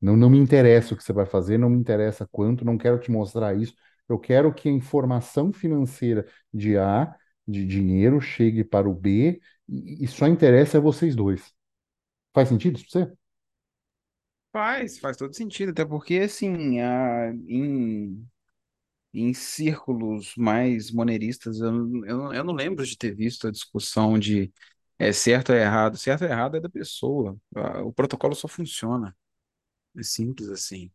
Não, não me interessa o que você vai fazer, não me interessa quanto, não quero te mostrar isso. Eu quero que a informação financeira de A, de dinheiro, chegue para o B e, e só interessa a vocês dois. Faz sentido isso pra você? Faz, faz todo sentido, até porque, assim, a, em, em círculos mais moneristas, eu, não- eu, eu não lembro de ter visto a discussão de é certo ou errado. Certo ou errado é da pessoa. O protocolo só funciona. É simples assim,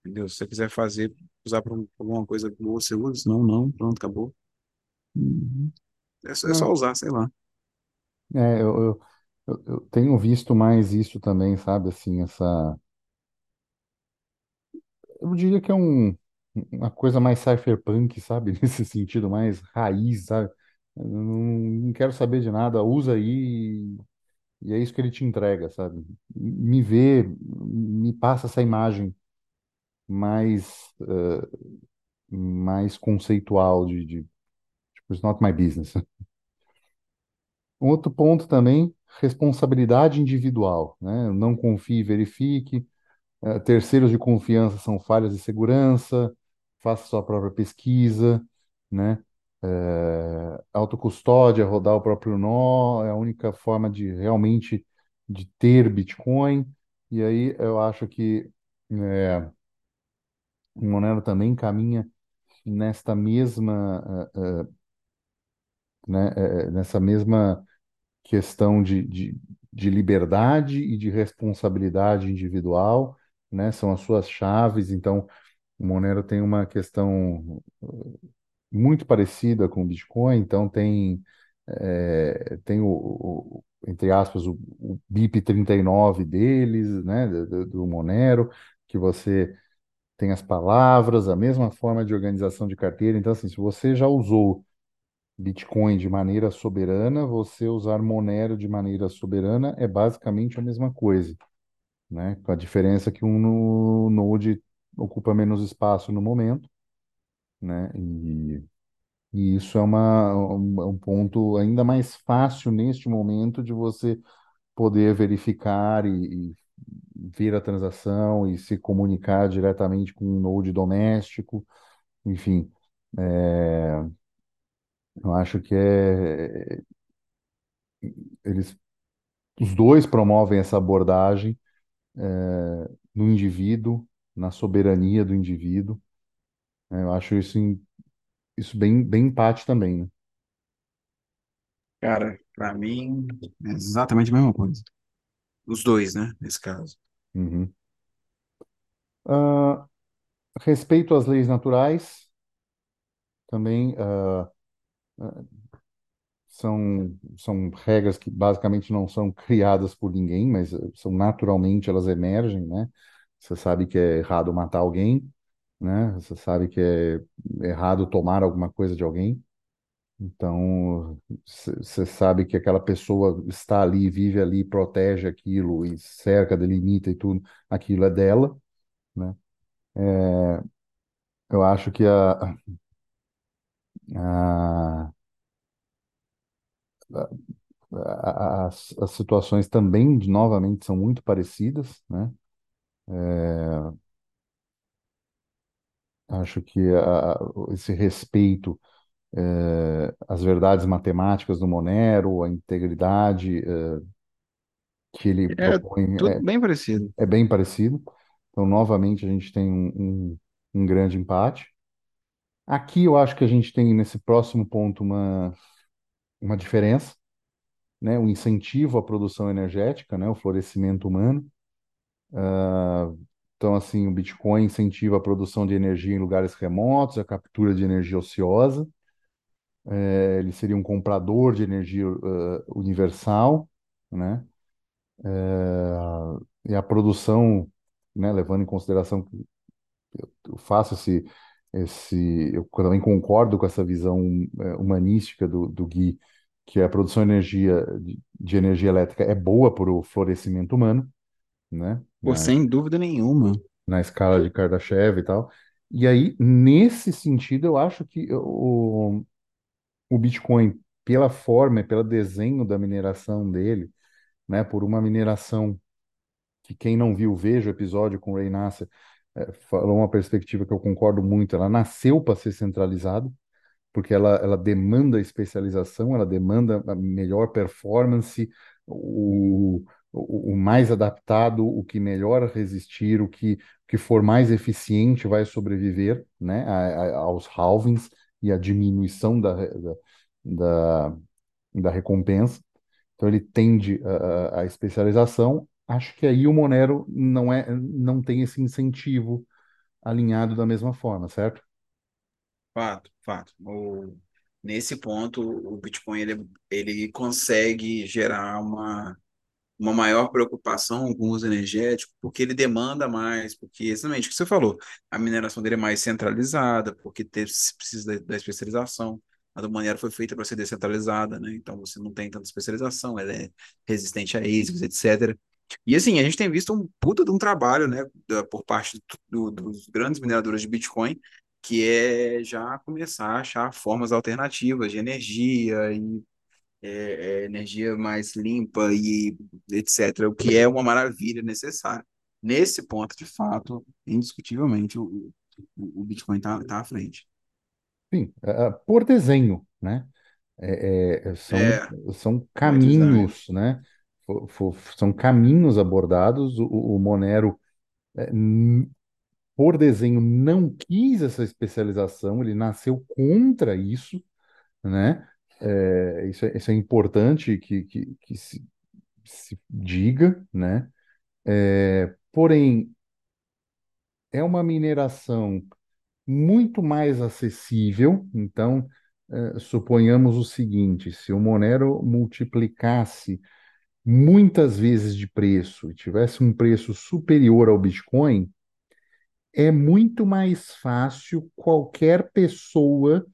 entendeu? Se você quiser fazer, usar para alguma coisa boa, você usa. Se Não, não, pronto, acabou. Uhum. É só, é só usar, sei lá. é, eu, eu, eu eu tenho visto mais isso também, sabe? Assim, essa. Eu diria que é um, uma coisa mais cypherpunk, sabe? Nesse sentido mais raiz, sabe? Eu não, não quero saber de nada, usa aí e, é isso que ele te entrega, sabe? Me vê, me passa essa imagem mais, eh, mais conceitual de, de tipo, it's not my business. Um outro ponto também, responsabilidade individual, né? Não confie e verifique. Eh, terceiros de confiança são falhas de segurança. Faça sua própria pesquisa, né? Eh, autocustódia, rodar o próprio nó, é a única forma de realmente de ter Bitcoin. E aí eu acho que eh, o Monero também caminha nesta mesma, eh, né, eh, eh, nessa mesma questão de, de, de liberdade e de responsabilidade individual, né? São as suas chaves. Então, o Monero tem uma questão muito parecida com o Bitcoin. Então, tem, é, tem o, o- entre aspas, o, o BIP 39 deles, né? Do, do do Monero, que você tem as palavras, a mesma forma de organização de carteira. Então, assim, se você já usou Bitcoin de maneira soberana, você usar Monero de maneira soberana é basicamente a mesma coisa, né? Com a diferença que um no Node ocupa menos espaço no momento, né? E, e isso é uma, um, ponto ainda mais fácil neste momento de você poder verificar e, e ver a transação e se comunicar diretamente com um Node doméstico, enfim. é, eu acho que é, eles Os dois promovem essa abordagem, no indivíduo, na soberania do indivíduo. Né? Eu acho isso, em- isso bem, bem empate também, né? Cara, pra mim é exatamente a mesma coisa. Os dois, né, nesse caso. Uhum. Ah, respeito às leis naturais também ah, são, são regras que basicamente não são criadas por ninguém, mas eh, são naturalmente elas emergem, né? Você sabe que é errado matar alguém, né? Você sabe que é errado tomar alguma coisa de alguém. Então, você sabe que aquela pessoa está ali, vive ali, protege aquilo e cerca, delimita e tudo, aquilo é dela, né? Eu acho que a, a, a- as, as situações também, novamente, são muito parecidas, né? Acho que a- esse respeito eh, às verdades matemáticas do Monero, a integridade eh, que ele É propõe tudo é, bem parecido. é bem parecido. Então, novamente, a gente tem um, um, um grande empate. Aqui eu acho que a gente tem nesse próximo ponto uma, uma diferença, né? O incentivo à produção energética, né? O florescimento humano. Ah, Então, assim, o Bitcoin incentiva a produção de energia em lugares remotos, a captura de energia ociosa. Eh, Ele seria um comprador de energia ah, universal, né? Eh, E a produção, né? Levando em consideração eu faço esse, esse, eu também concordo com essa visão é, humanística do, do Gui, que a produção de energia, de energia elétrica é boa para o florescimento humano, né? Pô, Na, sem dúvida nenhuma. na escala de Kardashev e tal. E aí, nesse sentido, eu acho que o, o Bitcoin, pela forma, pelo desenho da mineração dele, né, por uma mineração que quem não viu, veja o episódio com o Ray Nasser, é, falou uma perspectiva que eu concordo muito. Ela nasceu para ser centralizada, porque ela, ela demanda especialização, ela demanda a melhor performance, o, o, o mais adaptado, o que melhor resistir, o que, que for mais eficiente vai sobreviver, né, a- a- aos halvings e à diminuição da, da, da, da recompensa. Então ele tende a, a- a especialização. Acho que aí o Monero não é, não tem esse incentivo alinhado da mesma forma, certo? Fato, fato. O, nesse ponto, o Bitcoin ele, ele consegue gerar uma, uma maior preocupação com o uso energético, porque ele demanda mais, porque exatamente o que você falou, a mineração dele é mais centralizada, porque ter, se precisa da, da especialização. A do Monero foi feita para ser descentralizada, né? Então você não tem tanta especialização, ela é resistente a ASICs, etc. E assim, a gente tem visto um puta de um trabalho, né, da- por parte do- dos grandes mineradores de Bitcoin, que é já começar a achar formas alternativas de energia e é, é, energia mais limpa e etc., o que é uma maravilha necessária. Nesse ponto, de fato, indiscutivelmente, o, o, o Bitcoin está tá à frente. Sim, é, é, por desenho, né? É, é, são, são caminhos, né? São caminhos abordados. O, o Monero, por desenho, não quis essa especialização, ele nasceu contra isso, né? É, isso é, isso é importante que, que, que se, se diga, né? É, porém, é uma mineração muito mais acessível. Então, eh, suponhamos o seguinte: se o Monero multiplicasse muitas vezes de preço e tivesse um preço superior ao Bitcoin, é muito mais fácil qualquer pessoa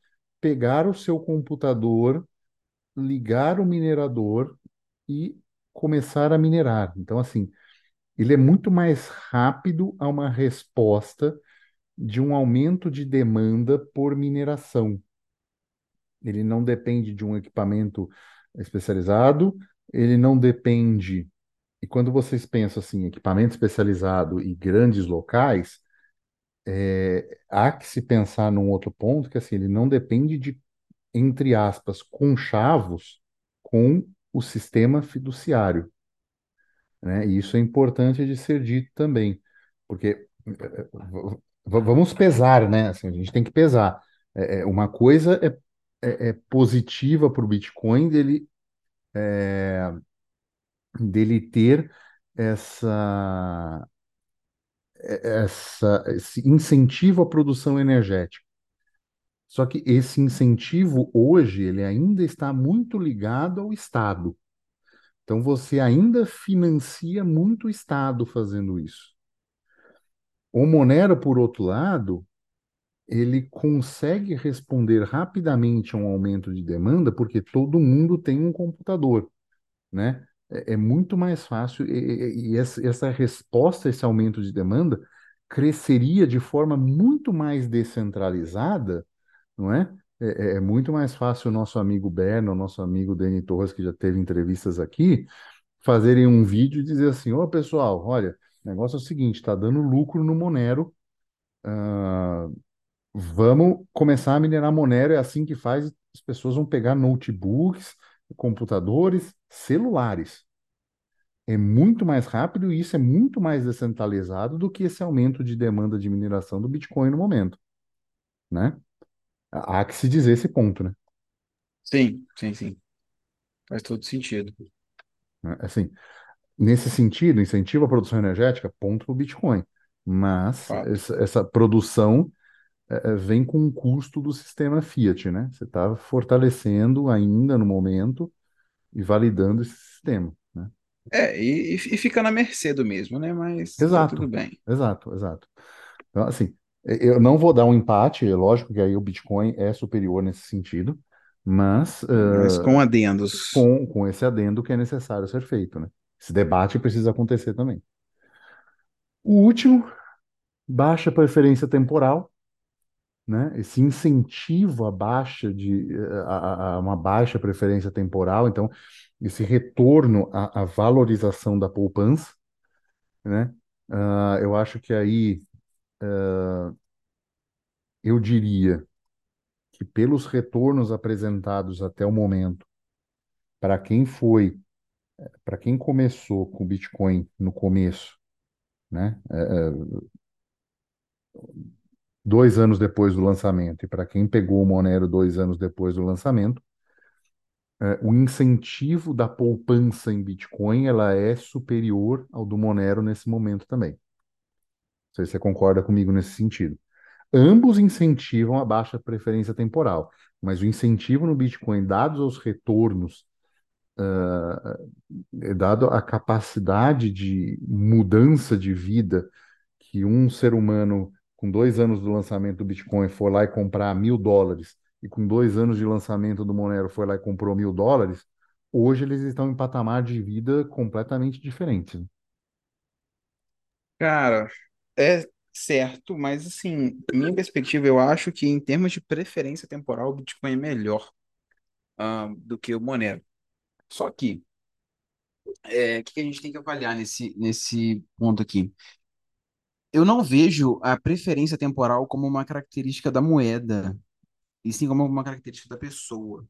pegar o seu computador, ligar o minerador e começar a minerar. Então, assim, ele é muito mais rápido a uma resposta de um aumento de demanda por mineração. Ele não depende de um equipamento especializado, ele não depende. E quando vocês pensam assim, equipamento especializado e grandes locais, é, há que se pensar num outro ponto, que assim, ele não depende de, entre aspas, conchavos com o sistema fiduciário. né? E isso é importante de ser dito também, porque eh, eh, vamos pesar, né? Assim, a gente tem que pesar. É, é, uma coisa é, é, é positiva para o Bitcoin dele, dele ter essa, essa, esse incentivo à produção energética. Só que esse incentivo hoje ele ainda está muito ligado ao Estado. Então você ainda financia muito o Estado fazendo isso. O Monero, por outro lado, ele consegue responder rapidamente a um aumento de demanda porque todo mundo tem um computador, né? É, é muito mais fácil e, e- essa, essa resposta esse aumento de demanda cresceria de forma muito mais descentralizada, não é? É, é- é muito mais fácil o nosso amigo Berno, o nosso amigo Dani Torres, que já teve entrevistas aqui, fazerem um vídeo e dizer assim: Ô pessoal, olha, o negócio é o seguinte, está dando lucro no Monero. ah, Vamos começar a minerar Monero, é assim que faz. As pessoas vão pegar notebooks, computadores, celulares. É muito mais rápido e isso é muito mais descentralizado do que esse aumento de demanda de mineração do Bitcoin no momento, né? Há que se dizer esse ponto, né? Sim, sim, sim. Faz todo sentido. Assim, nesse sentido, incentivo à produção energética, ponto para o Bitcoin. Mas essa, essa produção eh, eh, vem com um custo do sistema Fiat, né? Você está fortalecendo ainda no momento e validando esse sistema, né? É, e, e fica na mercê do mesmo, né? Mas tá tudo Exato, bem. exato, exato. Então, assim, eu não vou dar um empate, é lógico que aí o Bitcoin é superior nesse sentido, mas Mas com eh, adendos. com, com esse adendo que é necessário ser feito, né? Esse debate precisa acontecer também. O último, baixa preferência temporal, né? Esse incentivo à baixa de eh, a, a- uma baixa preferência temporal, então esse retorno à, à valorização da poupança, né? Ah, eu acho que aí eu diria que pelos retornos apresentados até o momento, para quem foi, para quem começou com o Bitcoin no começo, né, é, dois anos depois do lançamento, e para quem pegou o Monero dois anos depois do lançamento, é, o incentivo da poupança em Bitcoin ela é superior ao do Monero nesse momento também. Não sei se você concorda comigo nesse sentido. Ambos incentivam a baixa preferência temporal, mas o incentivo no Bitcoin, dados os retornos é dado a capacidade de mudança de vida que um ser humano com dois anos do lançamento do Bitcoin for lá e comprar mil dólares e com dois anos de lançamento do Monero foi lá e comprou mil dólares, hoje eles estão em patamar de vida completamente diferente. né? Cara, é certo, mas assim, minha perspectiva, eu acho que em termos de preferência temporal, o Bitcoin é melhor, ah, do que o Monero. Só que, é, o que a gente tem que avaliar nesse, nesse ponto aqui? Eu não vejo a preferência temporal como uma característica da moeda, e sim como uma característica da pessoa.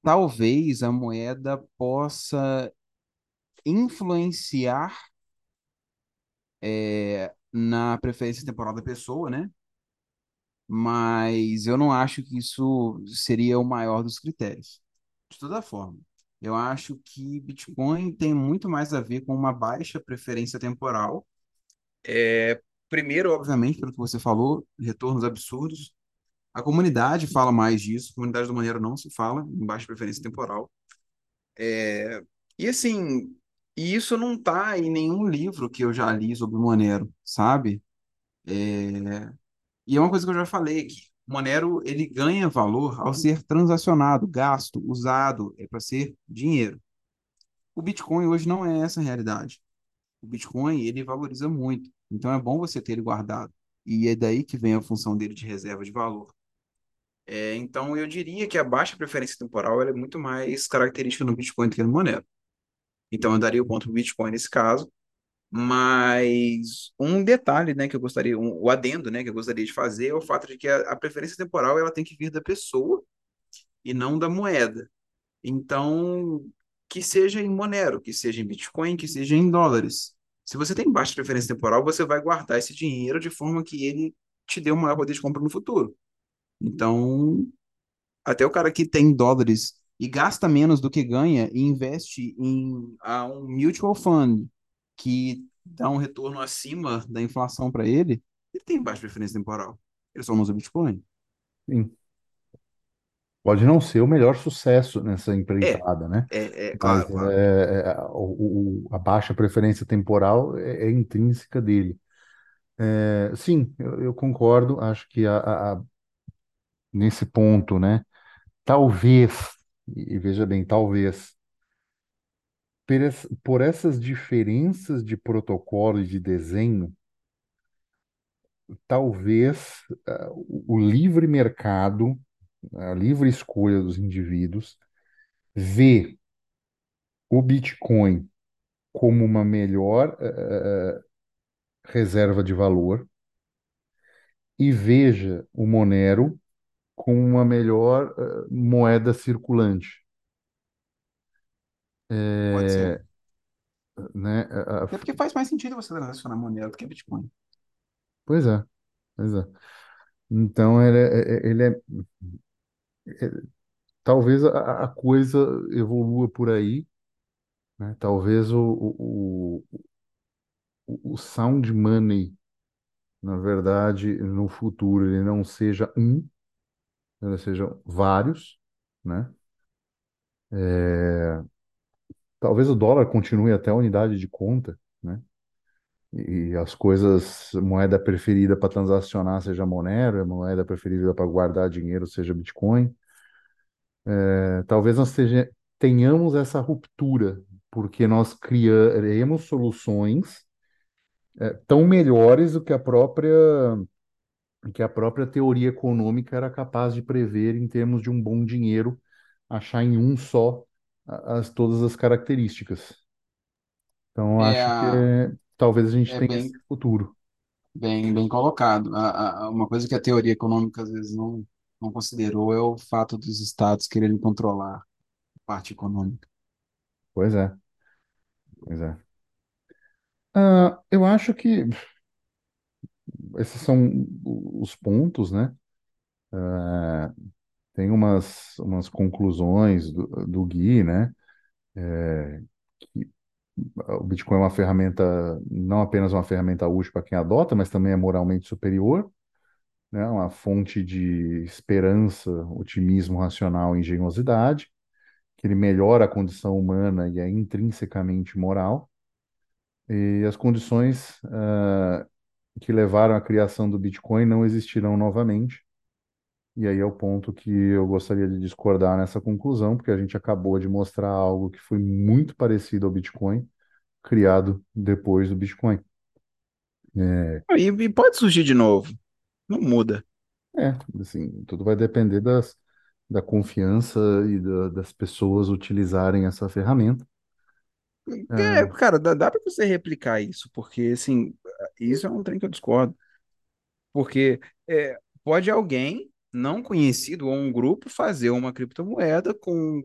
Talvez a moeda possa influenciar, é, na preferência temporal da pessoa, né? Mas eu não acho que isso seria o maior dos critérios. De toda forma, eu acho que Bitcoin tem muito mais a ver com uma baixa preferência temporal. É, primeiro, obviamente, pelo que você falou, retornos absurdos. A comunidade fala mais disso, a comunidade do Monero não se fala em baixa preferência temporal. É, e assim, e isso não está em nenhum livro que eu já li sobre o Monero, sabe? É, E é uma coisa que eu já falei aqui. O Monero, ele ganha valor ao ser transacionado, gasto, usado, é para ser dinheiro. O Bitcoin hoje não é essa realidade. O Bitcoin, ele valoriza muito. Então é bom você ter ele guardado. E é daí que vem a função dele de reserva de valor. É, então eu diria que a baixa preferência temporal é muito mais característica no Bitcoin do que no Monero. Então eu daria o ponto para o Bitcoin nesse caso. Mas um detalhe, né, que eu gostaria, um, o adendo, né, que eu gostaria de fazer é o fato de que a, a preferência temporal ela tem que vir da pessoa e não da moeda. Então, que seja em Monero, que seja em Bitcoin, que seja em dólares. Se você tem baixa preferência temporal, você vai guardar esse dinheiro de forma que ele te dê um maior poder de compra no futuro. Então, até o cara que tem dólares e gasta menos do que ganha e investe em a um mutual fund que dá um retorno acima da inflação para ele, ele tem baixa preferência temporal. Ele só usa Bitcoin. Sim. Pode não ser o melhor sucesso nessa É, empreitada, né? é, é, claro, claro. é, é, o, o- a baixa preferência temporal é, é intrínseca dele. É, sim, eu, eu concordo. Acho que a, a- a- nesse ponto, né? Talvez, e veja bem, talvez, por, es- por essas diferenças de protocolo e de desenho, talvez o o livre mercado, a livre escolha dos indivíduos, vê o Bitcoin como uma melhor eh, reserva de valor e veja o Monero como uma melhor eh, moeda circulante. Pode ser. É, né? a- a- Até porque faz mais sentido você transacionar Monero do que Bitcoin. pois é, pois é. Então ele é, é- ele é- talvez a, a coisa evolua por aí, né? Talvez o, o, o, o sound money, na verdade, no futuro ele não seja um, ele seja vários, né? É, talvez o dólar continue até a unidade de conta? E as coisas, moeda preferida para transacionar seja Monero, a moeda preferida para guardar dinheiro seja Bitcoin. É, talvez nós teja- tenhamos essa ruptura, porque nós criaremos soluções é, tão melhores do que a própria que a própria teoria econômica era capaz de prever em termos de um bom dinheiro, achar em um só as, todas as características. Então, É, acho que a- é, talvez a gente é tenha esse bem, futuro. bem, bem colocado. A, a- a- uma coisa que a teoria econômica às vezes não, não considerou é o fato dos estados quererem controlar a parte econômica. Pois é, pois é. Ah, eu acho que esses são os pontos, né? Ah, tem umas, umas conclusões do, do Gui, né? O Bitcoin é uma ferramenta, não apenas uma ferramenta útil para quem adota, mas também é moralmente superior, né? Uma fonte de esperança, otimismo racional e engenhosidade, que ele melhora a condição humana e é intrinsecamente moral. E as condições, ah, que levaram à criação do Bitcoin não existirão novamente. E aí é o ponto que eu gostaria de discordar nessa conclusão, porque a gente acabou de mostrar algo que foi muito parecido ao Bitcoin, criado depois do Bitcoin. É, E, e pode surgir de novo, não muda. é, assim, tudo vai depender das, da confiança e da- das pessoas utilizarem essa ferramenta. É, É, cara, dá, dá para você replicar isso, porque assim, isso é um trem que eu discordo. Porque é, pode alguém não conhecido ou um grupo fazer uma criptomoeda com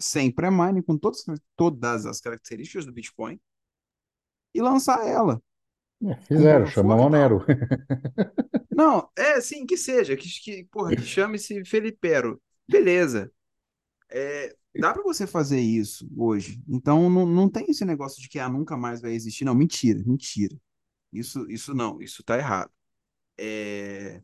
sem pré-mining, com todas, todas as características do Bitcoin e lançar ela é, fizeram, chama Monero. Não, é sim, que seja, que, que porra, que chame-se Felipero. Beleza. É, dá para você fazer isso hoje. Então não, não tem esse negócio de que ah, nunca mais vai existir. Não, mentira, mentira. Isso, isso não, isso tá errado. É,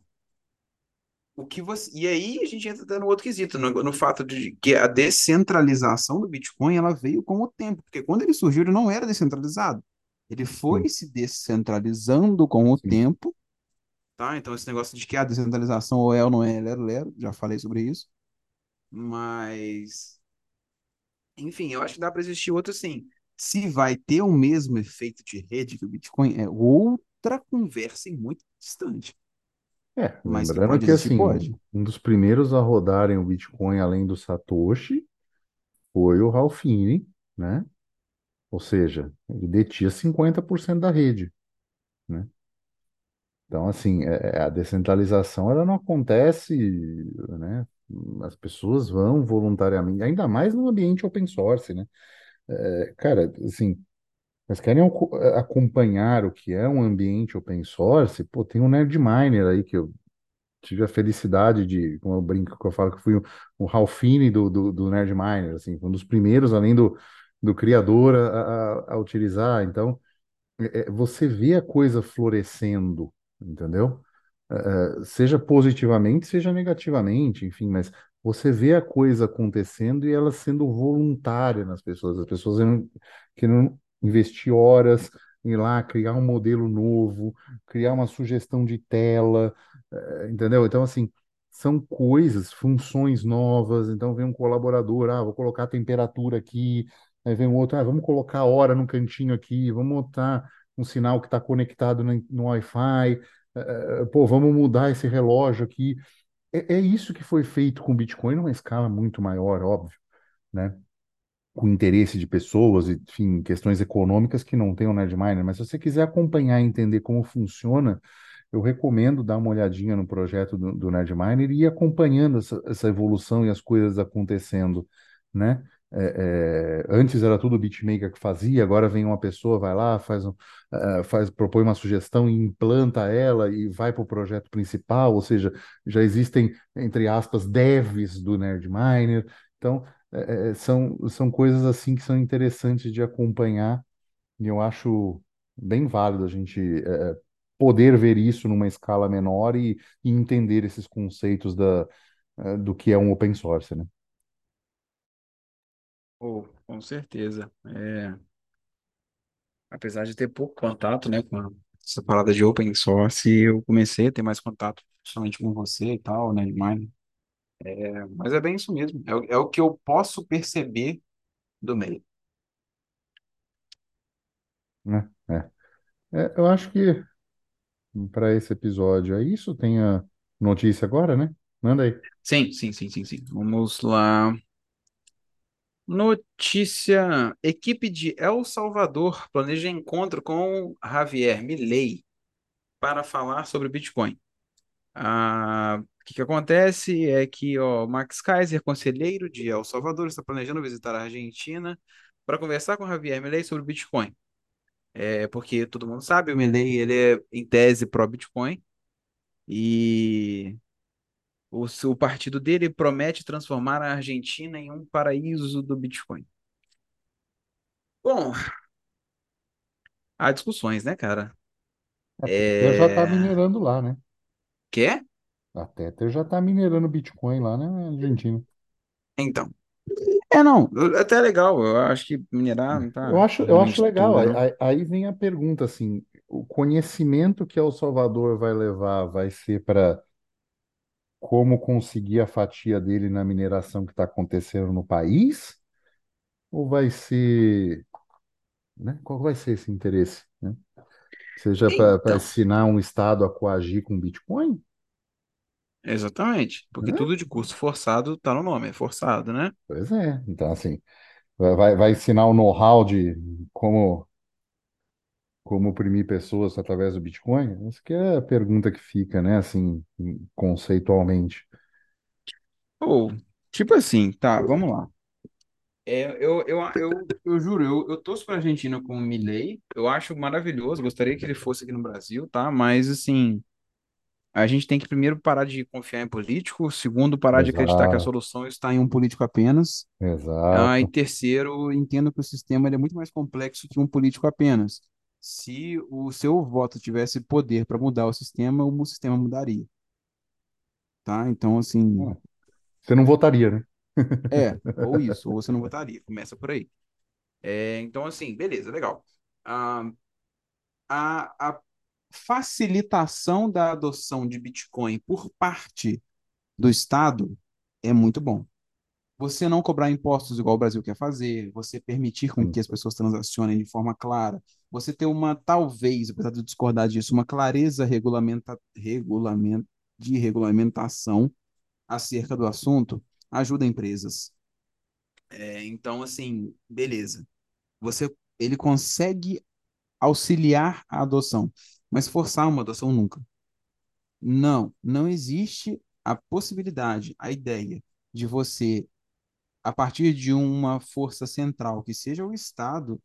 o que você, e aí a gente entra no outro quesito, no, no fato de que a descentralização do Bitcoin ela veio com o tempo, porque quando ele surgiu ele não era descentralizado. Ele foi Sim, se descentralizando com o sim. tempo, tá? Então esse negócio de que a descentralização ou é ou não é, lero, lero, já falei sobre isso. Mas Enfim, eu acho que dá para existir outro assim. Se vai ter o mesmo efeito de rede que o Bitcoin, é outra conversa e muito distante. É, Mas que lembrando pode que assim, pode. um dos primeiros a rodarem o Bitcoin além do Satoshi foi o Ralph Finney, né? Ou seja, ele detinha 50% da rede, né? Então, assim, é- é- a descentralização ela não acontece, né? As pessoas vão voluntariamente, ainda mais no ambiente open source, né? É, cara, assim, mas querem aco- acompanhar o que é um ambiente open source, pô, tem um Nerdminer aí que eu tive a felicidade de, como eu brinco, que eu falo que fui o, o Ralphine do, do, do Nerdminer, assim, um dos primeiros, além do, do criador, a, a, a utilizar. Então, é, é, você vê a coisa florescendo, entendeu? É, é, seja positivamente, seja negativamente, enfim, mas você vê a coisa acontecendo e ela sendo voluntária nas pessoas, as pessoas não- querendo investir horas em ir lá criar um modelo novo, criar uma sugestão de tela, é, entendeu? Então, assim, são coisas, funções novas. Então, vem um colaborador, ah, vou colocar a temperatura aqui. Aí vem um outro, ah, vamos colocar a hora no cantinho aqui, vamos botar um sinal que está conectado no, Wi-Fi. eh, pô, vamos mudar esse relógio aqui. É, é isso que foi feito com o Bitcoin numa escala muito maior, óbvio, né? Com interesse de pessoas, enfim, questões econômicas que não tem o Nerdminer. Mas se você quiser acompanhar e entender como funciona, eu recomendo dar uma olhadinha no projeto do, do Nerdminer e ir acompanhando essa, essa evolução e as coisas acontecendo, né? É, é, antes era tudo o beatmaker que fazia, agora vem uma pessoa, vai lá, faz, um, eh, faz, propõe uma sugestão e implanta ela e vai para o projeto principal, ou seja, já existem, entre aspas, devs do Nerdminer. Então, eh, eh, são, são coisas assim que são interessantes de acompanhar e eu acho bem válido a gente eh, poder ver isso numa escala menor e, e entender esses conceitos da, eh, do que é um open source, né? Oh, com certeza. É, apesar de ter pouco contato, né, com essa parada de open source, eu comecei a ter mais contato, principalmente com você e tal, né, demais. É, mas é bem isso mesmo. É, o- é o que eu posso perceber do meio. Né? É. É, eu acho que para esse episódio é isso. Tem a notícia agora, né? Manda aí. Sim, sim, sim, sim, sim. Vamos lá. Notícia: Equipe de El Salvador planeja encontro com Javier Milei para falar sobre Bitcoin. Ah, que que acontece é que ó, Max Kaiser, conselheiro de El Salvador, está planejando visitar a Argentina para conversar com Javier Milei sobre Bitcoin. É porque todo mundo sabe, o Milei ele é em tese pró-Bitcoin e o, o partido dele promete transformar a Argentina em um paraíso do Bitcoin. Bom, há discussões, né, cara? A Tether já está É... minerando lá, né? Quer? A Tether já está minerando Bitcoin lá na Argentina. Então. É, não, até é legal. Eu acho que minerar não Eu tá acho, eu acho legal. aí- aí vem a pergunta assim, o conhecimento que El Salvador vai levar vai ser para como conseguir a fatia dele na mineração que está acontecendo no país? Ou vai ser, né? Qual vai ser esse interesse, né? Seja para Então, ensinar um estado a coagir com Bitcoin, exatamente. Porque né? tudo de curso forçado tá no nome, é forçado, né? Pois é. Então, assim, vai, vai vai ensinar o know-how de como, como oprimir pessoas através do Bitcoin? Essa que é a pergunta que fica, né? Assim, conceitualmente. Ou, tipo assim, tá, vamos lá. É, eu, eu, eu, eu juro, eu, eu torço pra Argentina com o Milei. Eu acho maravilhoso, gostaria que ele fosse aqui no Brasil, tá? Mas, assim, a gente tem que primeiro parar de confiar em político, segundo, parar de acreditar que a Exato, solução está em um político apenas. Ah, e exato. terceiro, entendo que o sistema é muito mais complexo que um político apenas. Se o seu voto tivesse poder para mudar o sistema, o sistema mudaria, tá? Então, assim, Ah, Você não votaria, né? é, ou isso, ou você não votaria, começa por aí. É, então, assim, beleza, legal. Ah, a, a facilitação da adoção de Bitcoin por parte do Estado é muito bom. você não cobrar impostos igual o Brasil quer fazer, você permitir com que as pessoas transacionem de forma clara, você ter uma, talvez, apesar de eu discordar disso, uma clareza regulamenta, regulament, de regulamentação acerca do assunto, ajuda empresas. É, então, assim, beleza. Você, ele consegue auxiliar a adoção, mas forçar uma adoção nunca. Não, não existe a possibilidade, a ideia de você, a partir de uma força central, que seja o Estado,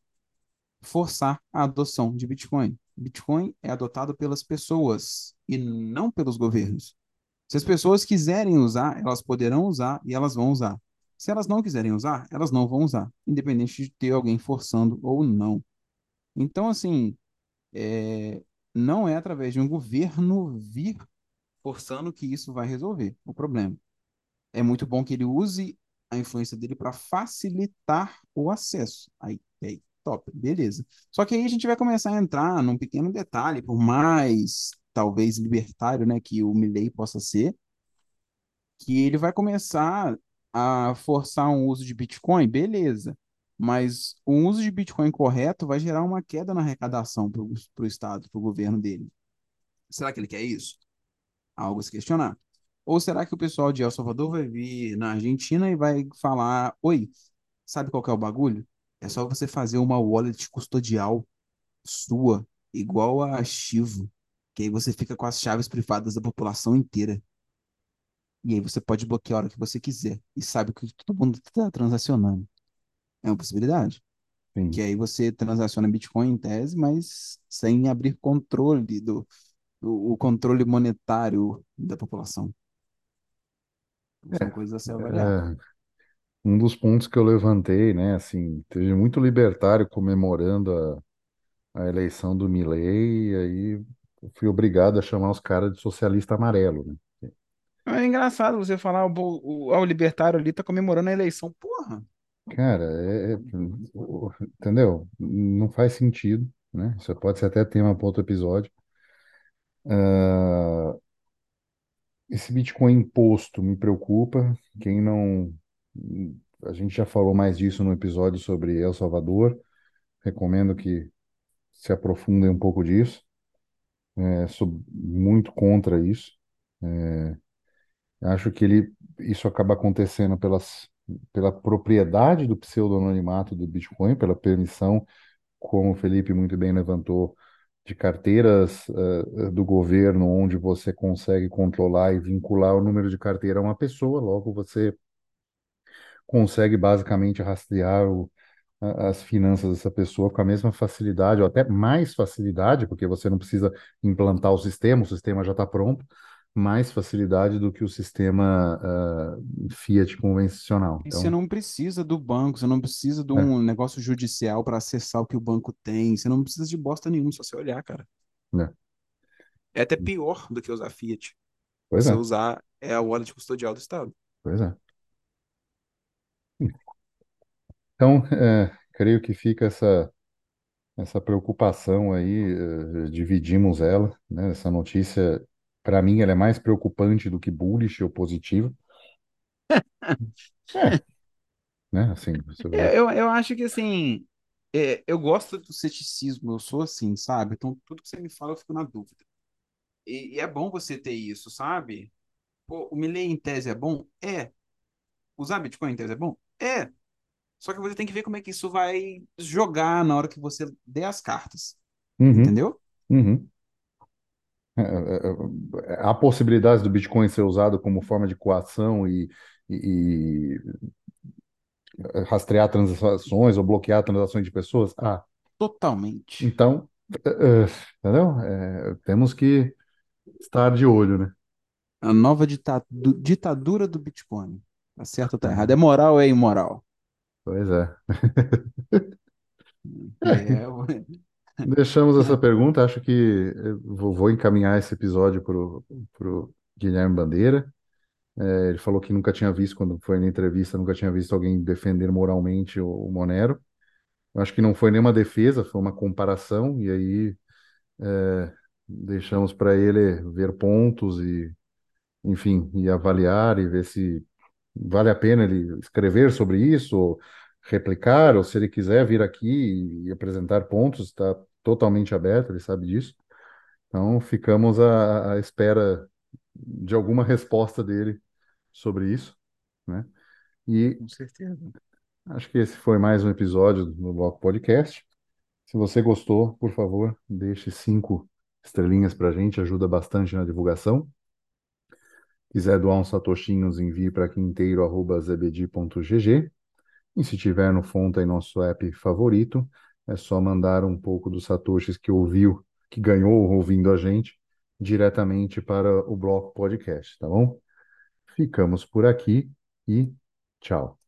forçar a adoção de Bitcoin. Bitcoin é adotado pelas pessoas e não pelos governos. Se as pessoas quiserem usar, elas poderão usar e elas vão usar. Se elas não quiserem usar, elas não vão usar, independente de ter alguém forçando ou não. Então, assim, é, não é através de um governo vir forçando que isso vai resolver o problema. É muito bom que ele use a influência dele para facilitar o acesso. Aí, aí, top, beleza. Só que aí a gente vai começar a entrar num pequeno detalhe, por mais talvez libertário, né, que o Milley possa ser, que ele vai começar a forçar um uso de Bitcoin, beleza. Mas o uso de Bitcoin correto vai gerar uma queda na arrecadação para o Estado, para o governo dele. Será que ele quer isso? Algo a se questionar. Ou será que o pessoal de El Salvador vai vir na Argentina e vai falar: Oi, sabe qual que é o bagulho? É só você fazer uma wallet custodial sua, igual a Chivo, que aí você fica com as chaves privadas da população inteira. E aí você pode bloquear a hora que você quiser e sabe o que todo mundo está transacionando. É uma possibilidade. Que Sim. aí você transaciona Bitcoin em tese, mas sem abrir controle do, do o controle monetário da população. Então, são coisas a se avaliar. É, um dos pontos que eu levantei, né, assim, teve muito libertário comemorando a, a eleição do Milei, e aí eu fui obrigado a chamar os caras de socialista amarelo, né? É engraçado você falar, o, o, o libertário ali tá comemorando a eleição. Porra, Cara, é, é- entendeu? Não faz sentido, né? Isso pode ser até tema para outro episódio. Ah, esse Bitcoin imposto me preocupa. Quem não. A gente já falou mais disso no episódio sobre El Salvador. Recomendo que se aprofundem um pouco disso. É, sou muito contra isso. Acho que ele, isso acaba acontecendo pelas, pela propriedade do pseudo-anonimato do Bitcoin, pela permissão, como o Felipe muito bem levantou, de carteiras eh, do governo, onde você consegue controlar e vincular o número de carteira a uma pessoa, logo você consegue basicamente rastrear o- as finanças dessa pessoa com a mesma facilidade, ou até mais facilidade, porque você não precisa implantar o sistema, o sistema já está pronto, mais facilidade do que o sistema ah, Fiat convencional. e você Então, não precisa do banco, você não precisa de é, um negócio judicial para acessar o que o banco tem, você não precisa de bosta nenhuma, só você olhar, cara. é. É até pior do que usar Fiat. Pois Você é, usar é a wallet custodial do Estado. pois é. Então, é, creio que fica essa, essa preocupação aí, eh, dividimos ela, né? Essa notícia, para mim, ela é mais preocupante do que bullish ou positiva. É, né? Assim, vai. É, eu, eu acho que assim, é, eu gosto do ceticismo, eu sou assim, sabe? Então tudo que você me fala eu fico na dúvida. E, e é bom você ter isso, sabe? Pô, o Milei em tese é bom? É. Usar Bitcoin em tese é bom? É. Só que você tem que ver como é que isso vai jogar na hora que você der as cartas. Uhum, Entendeu? uhum. É, é, é, há possibilidades do Bitcoin ser usado como forma de coação e, e- e rastrear transações ou bloquear transações de pessoas? Ah, Totalmente. então, é, entendeu? É, temos que estar de olho, né? A nova dita- du- ditadura do Bitcoin. Tá certo ou tá errado? É, É moral ou é imoral? pois é. É, Deixamos essa pergunta. Acho que eu vou, encaminhar esse episódio para o Guilherme Bandeira. É, ele falou que nunca tinha visto, quando foi na entrevista, nunca tinha visto alguém defender moralmente o, o Monero. Acho que não foi nenhuma defesa, foi uma comparação, e aí é, deixamos para ele ver pontos e, enfim, e avaliar e ver se vale a pena ele escrever sobre isso, ou replicar, ou se ele quiser vir aqui e, apresentar pontos, está totalmente aberto, ele sabe disso. Então, ficamos à, à espera de alguma resposta dele sobre isso, né? E com certeza. acho que esse foi mais um episódio do Bloco Podcast. Se você gostou, por favor, deixe cinco estrelinhas para a gente, ajuda bastante na divulgação. Quiser doar uns satoshinhos, envie para quinteiro.zbd.gg. E se tiver no Fonta em nosso app favorito, é só mandar um pouco dos satoshis que ouviu, que ganhou ouvindo a gente, diretamente para o Bloco Podcast, tá bom? Ficamos por aqui e tchau.